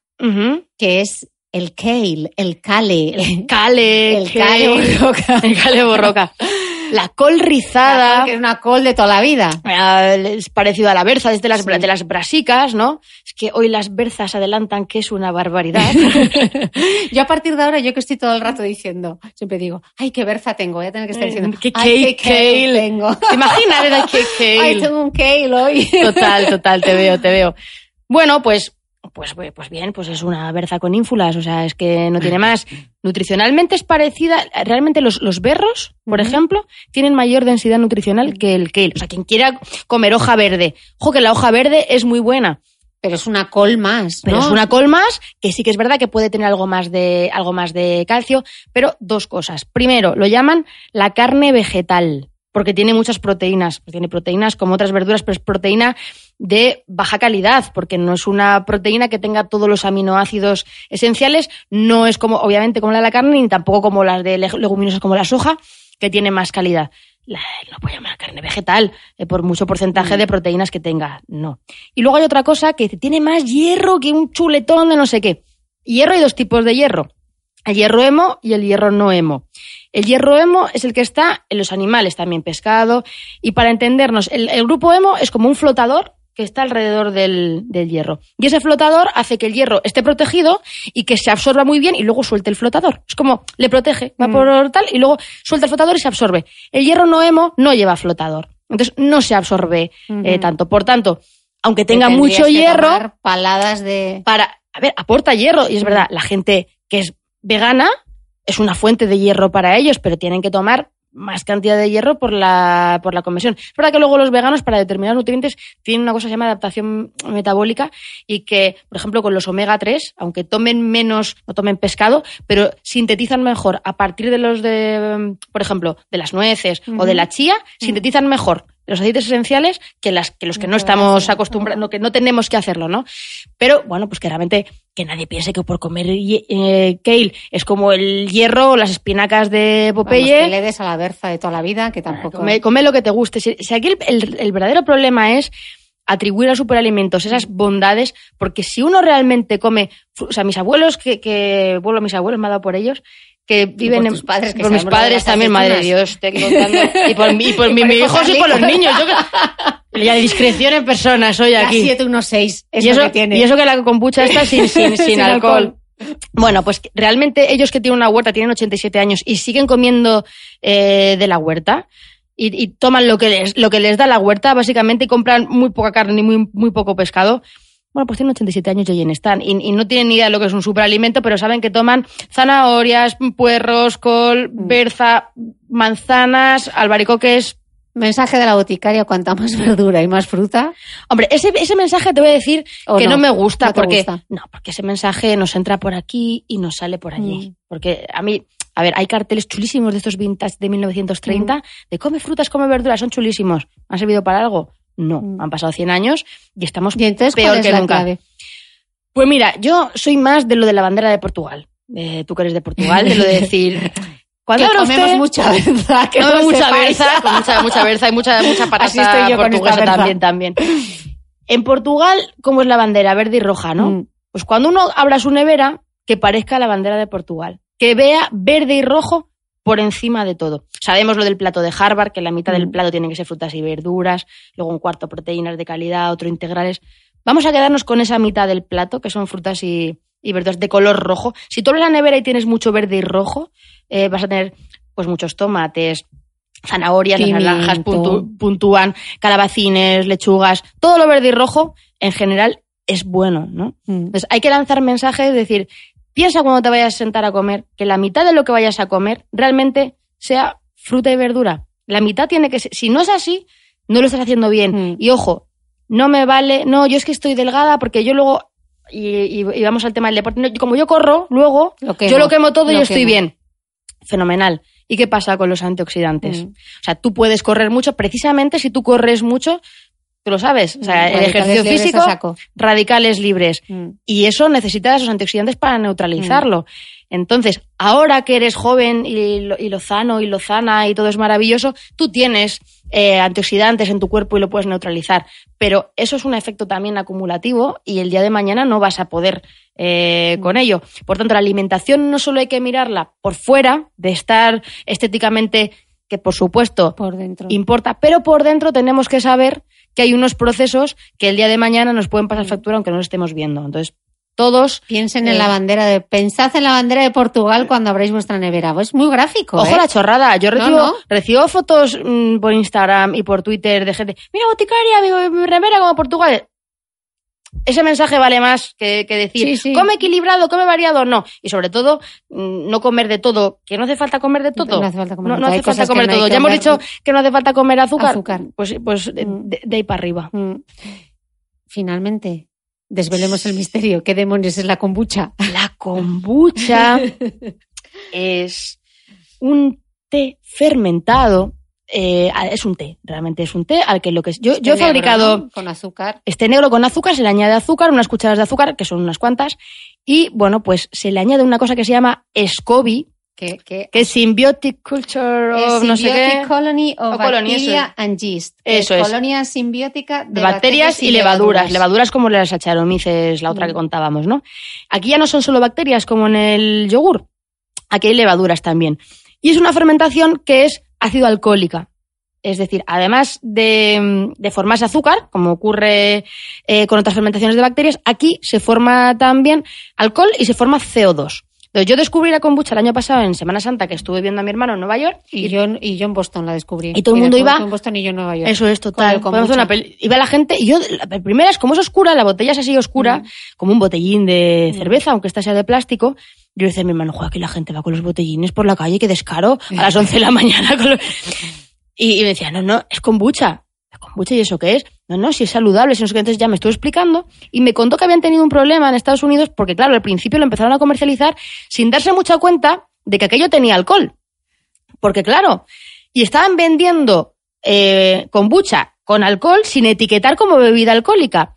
que es el kale, el kale.
El cale,
El cale borroca.
el cale borroca. La col rizada.
que es una col de toda la vida.
Eh, es parecido a la berza, desde las,
Sí.
de las brasicas, ¿no? Es que hoy las berzas adelantan que es una barbaridad.
Yo a partir de ahora, yo que estoy todo el rato diciendo, siempre digo, ay, qué berza tengo, voy a tener que estar diciendo,
Eh, qué
qué
kale
kale tengo.
¿Te imaginas? Que- que-
Ay, tengo un kale hoy.
Total, total, te veo, te veo. Bueno, pues, pues, pues bien, pues es una berza con ínfulas, o sea, es que no tiene más. Nutricionalmente es parecida, realmente los, los berros, por ejemplo, tienen mayor densidad nutricional que el kale. O sea, quien quiera comer hoja verde, ojo que la hoja verde es muy buena,
Pero es una col más,
pero es una col más que sí que es verdad que puede tener algo más de algo más de calcio, pero dos cosas. Primero, lo llaman la carne vegetal, porque tiene muchas proteínas, Pues tiene proteínas como otras verduras, pero es proteína de baja calidad, porque no es una proteína que tenga todos los aminoácidos esenciales, no es como obviamente como la de la carne ni tampoco como las de leg- leguminosas como la soja, que tiene más calidad. La, no puede llamar carne vegetal eh, por mucho porcentaje de proteínas que tenga, no. Y luego hay otra cosa que dice, tiene más hierro que un chuletón de no sé qué. Hierro hay dos tipos de hierro. El hierro hemo y el hierro no hemo. El hierro hemo es el que está en los animales, también pescado. Y para entendernos, el, el grupo hemo es como un flotador que está alrededor del, del hierro. Y ese flotador hace que el hierro esté protegido y que se absorba muy bien y luego suelte el flotador. Es como le protege, va
Mm.
por tal y luego suelta el flotador y se absorbe. El hierro no hemo no lleva flotador. Entonces no se absorbe eh, tanto. Por tanto, aunque
Que
tenga mucho
que
hierro,
tomar paladas de...
para, a ver, aporta hierro. Y es verdad, la gente que es vegana es una fuente de hierro para ellos, pero tienen que tomar más cantidad de hierro por la, por la conversión. Es verdad que luego los veganos, para determinados nutrientes, tienen una cosa que se llama adaptación metabólica y que, por ejemplo, con los omega 3, aunque tomen menos, no tomen pescado, pero sintetizan mejor a partir de los de, por ejemplo, de las nueces o de la chía, sintetizan mejor los aceites esenciales que, las, que los que no estamos acostumbrados, que no tenemos que hacerlo, ¿no? Pero, bueno, pues que realmente que nadie piense que por comer eh, kale es como el hierro o las espinacas de Popeye.
Vamos, que le des a la berza de toda la vida, que tampoco...
Come, come lo que te guste. Si, si aquí el, el- el verdadero problema es atribuir a superalimentos esas bondades, porque si uno realmente come, o sea, mis abuelos, que, que bueno, mis abuelos me ha dado por ellos, que viven
por
en,
padres, que
por mis padres también, madre de. Dios, y por, y por mi-
por
mis
hijo
hijos y por los niños, yo que, discreción en persona soy aquí.
716 es
y, eso,
que tiene.
y eso que la kombucha está sin, sin, sin,
Sin
alcohol.
alcohol.
Bueno, pues realmente ellos que tienen una huerta, tienen 87 años y siguen comiendo eh, de la huerta y, y toman lo que, les, lo que les da la huerta, básicamente, y compran muy poca carne y muy, muy poco pescado. Bueno, pues tienen 87 años y ahí están. Y, y no tienen ni idea de lo que es un superalimento, pero saben que toman zanahorias, puerros, col,
Mm.
berza, manzanas, albaricoques,
Mensaje de la boticaria, cuanta más verdura y más fruta.
Hombre, ese, ese mensaje te voy a decir
¿O
que no,
no?
me gusta
¿No
porque
gusta?
no, porque ese mensaje nos entra por aquí y nos sale por allí.
Mm.
Porque a mí, a ver, hay carteles chulísimos de estos vintage de 1930
Mm.
de come frutas, come verduras, son chulísimos. ¿Han servido para algo? No,
Mm.
han pasado 100 años y estamos
Y entonces,
peor
¿cuál es
que nunca.
clave?
Pues mira, yo soy más de lo de la bandera de Portugal. Eh, tú que eres de Portugal, de lo de decir cuando
comemos
usted-
mucha berza, que
no, mucha berza, con mucha, mucha berza y mucha, mucha patata
Así estoy yo con esta
portuguesa también, también. En Portugal, ¿cómo es la bandera? Verde y roja, ¿no?
Mm.
Pues cuando uno abra su nevera, que parezca la bandera de Portugal. Que vea verde y rojo por encima de todo. Sabemos lo del plato de Harvard, que la mitad del
Mm.
plato tiene que ser frutas y verduras, luego un cuarto proteínas de calidad, otro integrales. Vamos a quedarnos con esa mitad del plato, que son frutas y, y verduras de color rojo. Si tú abres la nevera y tienes mucho verde y rojo, eh, vas a tener pues muchos tomates, zanahorias, las
Pimiento.
naranjas puntu- puntúan, calabacines, lechugas, todo lo verde y rojo en general es bueno, ¿no?
Mm.
Entonces hay que lanzar mensajes, es decir, piensa cuando te vayas a sentar a comer que la mitad de lo que vayas a comer realmente sea fruta y verdura. La mitad tiene que ser, si no es así, no lo estás haciendo bien.
Mm.
Y ojo, no me vale, no, yo es que estoy delgada porque yo luego, y, y- y vamos al tema del deporte, no, como yo corro, luego,
Lo quemo.
yo lo quemo todo y yo estoy bien. Fenomenal. ¿Y qué pasa con los antioxidantes?
Mm.
O sea, tú puedes correr mucho, precisamente si tú corres mucho, tú lo sabes. O sea, el
Radicales
ejercicio físico,
saco.
radicales libres.
Mm.
Y eso necesita esos antioxidantes para neutralizarlo. Entonces, ahora que eres joven y, lo- y lozano y lozana y todo es maravilloso, tú tienes eh, antioxidantes en tu cuerpo y lo puedes neutralizar. Pero eso es un efecto también acumulativo y el día de mañana no vas a poder eh, con ello. Por tanto, la alimentación no solo hay que mirarla por fuera, de estar estéticamente, que por supuesto
Por dentro.
importa, pero por dentro tenemos que saber que hay unos procesos que el día de mañana nos pueden pasar factura aunque no lo estemos viendo. Entonces, todos
Piensen
Eh.
en la bandera de. Pensad en la bandera de Portugal cuando abráis vuestra nevera. Es muy gráfico.
Ojo
¿eh?
la chorrada, yo
No,
recibo,
no.
recibo fotos mm, por Instagram y por Twitter de gente, mira boticaria, mi, mi remera como Portugal. Ese mensaje vale más que, que decir,
Sí, sí.
come equilibrado, come variado, no. Y sobre todo, mm, no comer de todo, que no hace falta comer de todo.
No hace falta comer
No,
de
no
todo.
hace falta comer
no
todo. Ya hemos dicho que no hace falta comer azúcar.
Azúcar.
Pues, pues de,
Mm.
de- de ahí para arriba.
Mm. Finalmente, desvelemos el misterio. ¿Qué demonios es la kombucha?
La kombucha es un té fermentado. Eh, es un té, realmente es un té al que lo que es. Yo, yo he
Este negro,
fabricado
¿no? Con azúcar.
este negro con azúcar, se le añade azúcar, unas cucharadas de azúcar, que son unas cuantas, y bueno, pues se le añade una cosa que se llama SCOBY,
Que, que
que es Symbiotic Culture of no sé qué.
Colony of
O
Bacteria and Yeast.
Eso
es. Colonia simbiótica de,
de bacterias y levaduras. Levaduras como las Saccharomyces, la otra que
Mm.
contábamos, ¿no? Aquí ya no son solo bacterias como en el yogur. Aquí hay levaduras también. Y es una fermentación que es ácido alcohólica. Es decir, además de, de formarse azúcar, como ocurre eh, con otras fermentaciones de bacterias, aquí se forma también alcohol y se forma CO2. Yo descubrí la kombucha el año pasado en Semana Santa que estuve viendo a mi hermano en Nueva York
Y yo, y yo en Boston la descubrí.
Y todo el mundo iba-
En Boston y yo en Nueva York.
Eso es total. una Iba la gente y yo, la primera es como es oscura, la botella es así oscura, como un botellín de cerveza, aunque esta sea de plástico. Yo le decía a mi hermano, joder, aquí la gente va con los botellines por la calle, qué descaro, a las 11 de la mañana. con los-". Y, y me decía, no, no, es kombucha. ¿Es kombucha y eso qué es? No, no, si es saludable, si no sé qué. Entonces ya me estuvo explicando y me contó que habían tenido un problema en Estados Unidos porque, claro, al principio lo empezaron a comercializar sin darse mucha cuenta de que aquello tenía alcohol. Porque, claro, y estaban vendiendo eh, kombucha con alcohol sin etiquetar como bebida alcohólica.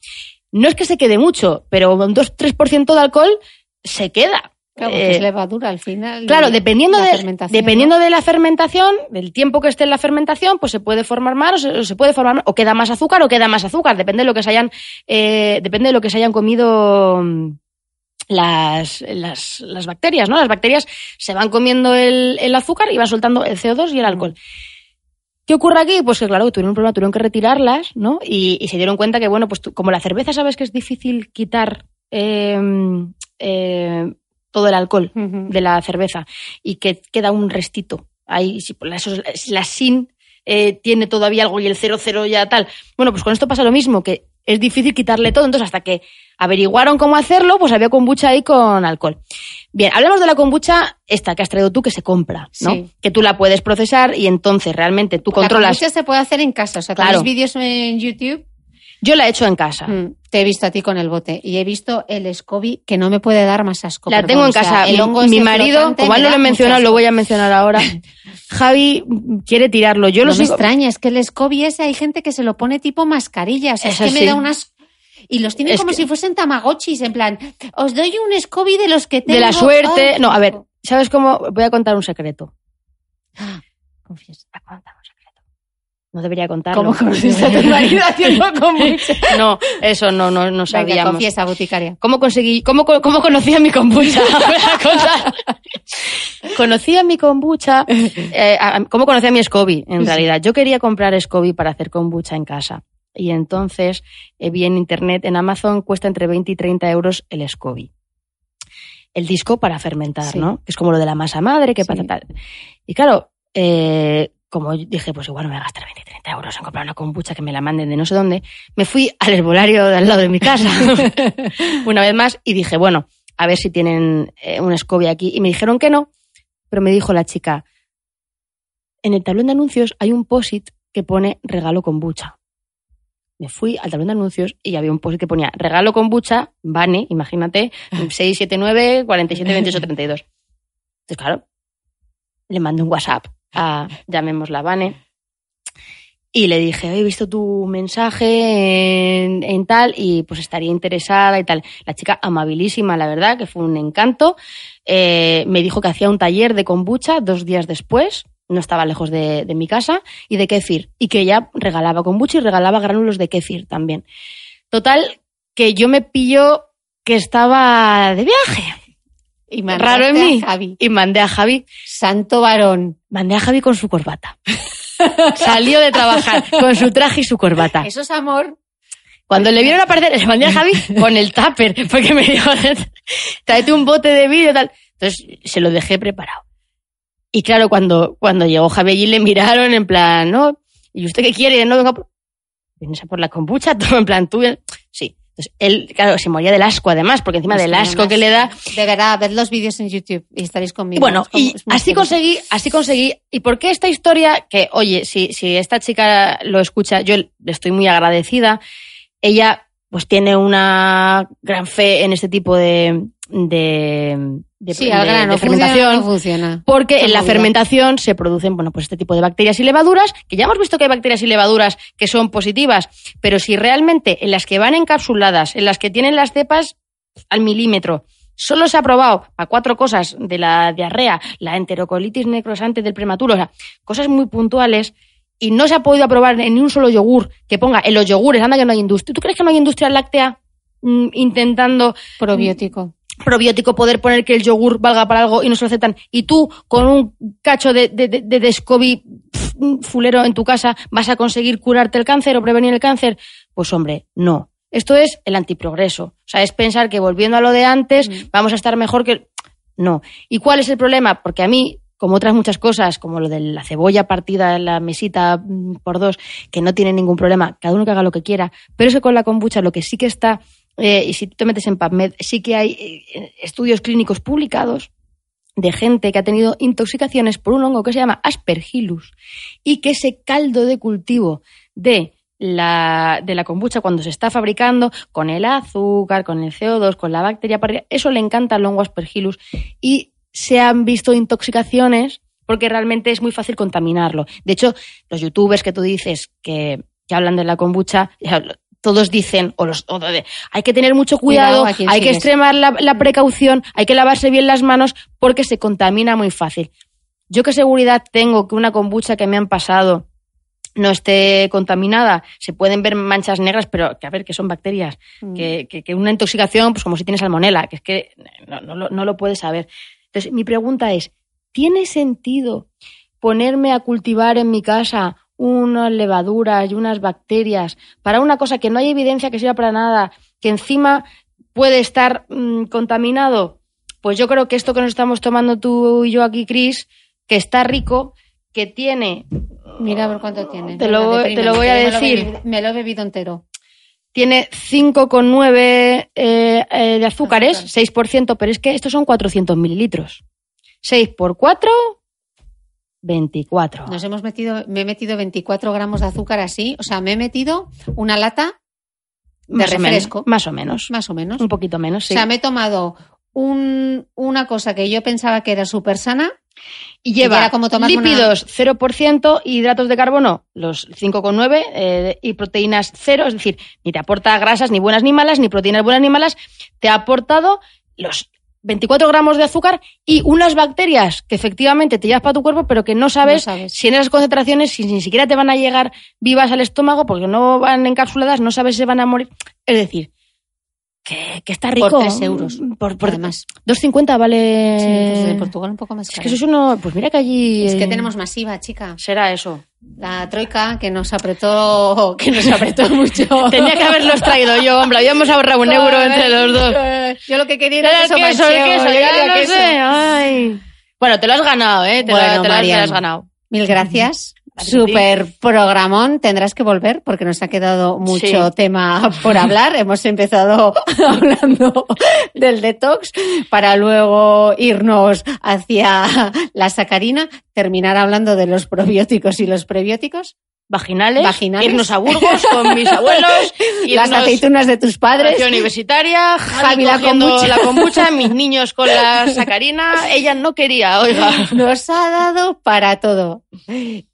No es que se quede mucho, pero un 2-3% de alcohol se queda.
Claro,
Eh,
es levadura al final.
Claro, dependiendo,
la
de,
fermentación,
dependiendo de la fermentación, del tiempo que esté en la fermentación, pues se puede formar más o se, o se puede formar o queda más azúcar o queda más azúcar, depende de lo que se hayan, eh, depende de lo que se hayan comido mm, las, las, las bacterias, ¿no? Las bacterias se van comiendo el, el azúcar y van soltando el CO2 y el alcohol. ¿Qué ocurre aquí? Pues que claro, tuvieron un problema, tuvieron que retirarlas, ¿no? Y, y se dieron cuenta que, bueno, pues tú- como la cerveza sabes que es difícil quitar eh, eh, todo el alcohol de la cerveza y que queda un restito. Ahí, si la, la sin eh, tiene todavía algo y el 00 ya tal. Bueno, pues con esto pasa lo mismo, que es difícil quitarle todo. Entonces, hasta que averiguaron cómo hacerlo, pues había kombucha ahí con alcohol. Bien, hablemos de la kombucha esta que has traído tú, que se compra, ¿no?
Sí.
Que tú la puedes procesar y entonces realmente tú
La
controlas.
kombucha se puede hacer en casa. O sea,
Claro.
tenéis vídeos en YouTube.
Yo la he hecho en casa.
Mm, Te he visto a ti con el bote y he visto el SCOBY que no me puede dar más asco.
La
perdón.
tengo en
O sea,
casa.
el
Mi-
hongo
mi
ese
marido, como no lo he mencionado, lo voy a mencionar ahora. Javi quiere tirarlo. Yo
no
lo
me
sigo.
extraña, es que el SCOBY ese hay gente que se lo pone tipo mascarilla. O sea,
Eso
es que
sí.
me da unas... Y los tienen
Es
como
que-
si fuesen tamagotchis, en plan, os doy un SCOBY de los que tengo.
De la suerte.
Ay,
No, a ver. ¿sabes cómo? Voy a contar un secreto.
Confiesa.
Voy a contar un secreto. No debería contarlo.
¿Cómo conociste a tu marido haciendo kombucha?
No, eso no, no, no
Venga,
sabíamos.
confiesa, boticaria.
¿Cómo conseguí, cómo, cómo conocí a mi kombucha? Conocí a mi kombucha, eh, a- ¿cómo conocí a mi SCOBY? En realidad, yo quería comprar SCOBY para hacer kombucha en casa. Y entonces eh, vi en internet, en Amazon, cuesta entre 20 y 30 euros el SCOBY. El disco para fermentar,
Sí.
¿no? Que es como lo de la masa madre, que
Sí.
pasa tal. Y claro, eh, como dije, pues igual no me voy a gastar 20 y 30 euros en comprar una kombucha que me la manden de no sé dónde, me fui al herbolario de al lado de mi casa una vez más y dije, bueno, a ver si tienen eh, una escobia aquí. Y me dijeron que no, pero me dijo la chica, en el tablón de anuncios hay un POSIT que pone regalo kombucha. Me fui al tablón de anuncios y había un POSIT que ponía regalo kombucha, Bane, imagínate, 679 47 28 32. Entonces, claro, le mandé un WhatsApp llamémosla Bane, y le dije, he visto tu mensaje en, tal y pues estaría interesada y tal. La chica amabilísima, la verdad, que fue un encanto. Eh, me dijo que hacía un taller de kombucha dos días después, no estaba lejos de, mi casa, y de kéfir. Y que ella regalaba kombucha y regalaba gránulos de kéfir también. Total, que yo me pilló que estaba de viaje.
Y
Raro en
mandaste a
mí.
Javi.
Y mandé a Javi,
Santo varón.
mandé a Javi con su corbata. Salió de trabajar con su traje y su corbata.
Eso es amor.
Cuando le vieron aparecer, le mandé a Javi con el tupper, porque me dijo, tráete un bote de vídeo tal. Entonces se lo dejé preparado. Y claro, cuando, cuando llegó Javi allí le miraron en plan, ¿no? ¿Y usted qué quiere? No venga por... ¿Vienes a por la kombucha? Todo en plan, tú... Sí. Entonces él, claro, se moría del asco además, porque encima
Es
del asco
además,
que le da,
De verdad, ved los vídeos en YouTube y estaréis conmigo.
y bueno,
como-
y así conseguí, así conseguí. ¿Y por qué esta historia? Que, oye, si, si esta chica lo escucha, yo le estoy muy agradecida. Ella, pues, tiene una gran fe en este tipo de, de, de,
Sí,
de-
al grano.
de
¿funciona o
fermentación.
no funciona?
Porque en la fermentación se producen, bueno, pues este tipo de bacterias y levaduras, que ya hemos visto que hay bacterias y levaduras que son positivas, pero si realmente en las que van encapsuladas, en las que tienen las cepas al milímetro, solo se ha probado a cuatro cosas de la diarrea, la enterocolitis necrosante del prematuro, o sea, cosas muy puntuales, y no se ha podido aprobar en ni un solo yogur que ponga en los yogures, anda que no hay industria. ¿Tú crees que no hay industria láctea mm, intentando
Probiótico.
Probiótico poder poner que el yogur valga para algo y no se lo aceptan y tú con un cacho de, de, de, pf, fulero en tu casa vas a conseguir curarte el cáncer o prevenir el cáncer? Pues hombre, no. Esto es el antiprogreso. O sea, es pensar que volviendo a lo de antes vamos a estar mejor que... no. ¿Y cuál es el problema? Porque a mí, como otras muchas cosas, como lo de la cebolla partida en la mesita mm, por dos, que no tiene ningún problema, cada uno que haga lo que quiera, pero eso con la kombucha lo que sí que está, eh, y si tú te metes en PubMed, sí que hay eh, estudios clínicos publicados de gente que ha tenido intoxicaciones por un hongo que se llama Aspergillus y que ese caldo de cultivo de la, de la kombucha cuando se está fabricando con el azúcar, con el CO2, con la bacteria, eso le encanta al hongo Aspergillus y se han visto intoxicaciones porque realmente es muy fácil contaminarlo. De hecho, los youtubers que tú dices que, que hablan de la kombucha, todos dicen, o los, o de, hay que tener mucho cuidado, hay que extremar la, la precaución, hay que lavarse bien las manos porque se contamina muy fácil. Yo qué seguridad tengo que una kombucha que me han pasado no esté contaminada, se pueden ver manchas negras, pero que a ver, que son bacterias,
Mm.
que, que- que una intoxicación, pues como si tienes salmonela, que es que no, no lo- no lo puedes saber. Entonces, mi pregunta es, ¿tiene sentido ponerme a cultivar en mi casa unas levaduras y unas bacterias para una cosa que no hay evidencia que sirva para nada, que encima puede estar mm, contaminado? Pues yo creo que esto que nos estamos tomando tú y yo aquí, Chris, que está rico, que tiene
Mira a ver cuánto tiene.
Te lo-
Venga,
te lo voy a decir.
Me lo, he bebido- me lo he bebido entero.
tiene 5,9 eh, eh, de azúcares,
Azúcar.
6%, pero es que estos son 400 mililitros. 6 por 4, 24.
Nos hemos metido, me he metido 24 gramos de azúcar así, o sea, me he metido una lata de
más, o menos,
refresco,
más o menos.
más o menos.
Un poquito menos, sí.
O sea, me he tomado un- una cosa que yo pensaba que era súper sana.
y lleva
era como tomarme una-
lípidos 0%, hidratos de carbono los 5,9 eh, y proteínas 0, es decir, ni te aporta grasas ni buenas ni malas, ni proteínas buenas ni malas, te ha aportado los 24 gramos de azúcar y unas bacterias que efectivamente te llevas para tu cuerpo, pero que no sabes,
No sabes.
si en esas concentraciones, si ni siquiera te van a llegar vivas al estómago porque no van encapsuladas, no sabes si van a morir. Es decir, que, que está rico.
Por tres euros,
Por, por
además.
2,50 vale.
Sí, pues de Portugal un poco más
Es
caro.
que eso es uno. Pues mira que allí.
Es que tenemos masiva, chica.
Será eso.
La troika que nos apretó, que nos apretó mucho.
Tenía que haberlos traído yo, hombre. Habíamos ahorrado un euro entre los dos.
Yo lo que quería
Era
era
el
queso,
queso, el queso, ya lo
queso.
sé. Ay. Bueno, te lo has ganado, ¿eh? Te, lo- te lo, has- te lo
Marian.
has ganado.
Mil gracias. Super programón. Tendrás que volver porque nos ha quedado mucho
Sí.
tema por hablar. Hemos empezado hablando del detox para luego irnos hacia la sacarina, terminar hablando de los probióticos y los prebióticos,
Vaginales,
Vaginales.
irnos a Burgos con mis abuelos,
las
irnos
aceitunas de tus padres.
la universitaria, Javi
la kombucha.
la kombucha, mis niños con la sacarina. Ella no quería, oiga.
Nos ha dado para todo.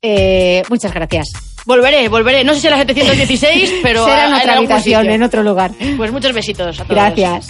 Eh, muchas gracias.
Volveré, volveré. No sé si a las 716, pero
Será en otra habitación,
sitio.
en otro lugar.
Pues muchos besitos a todos.
Gracias.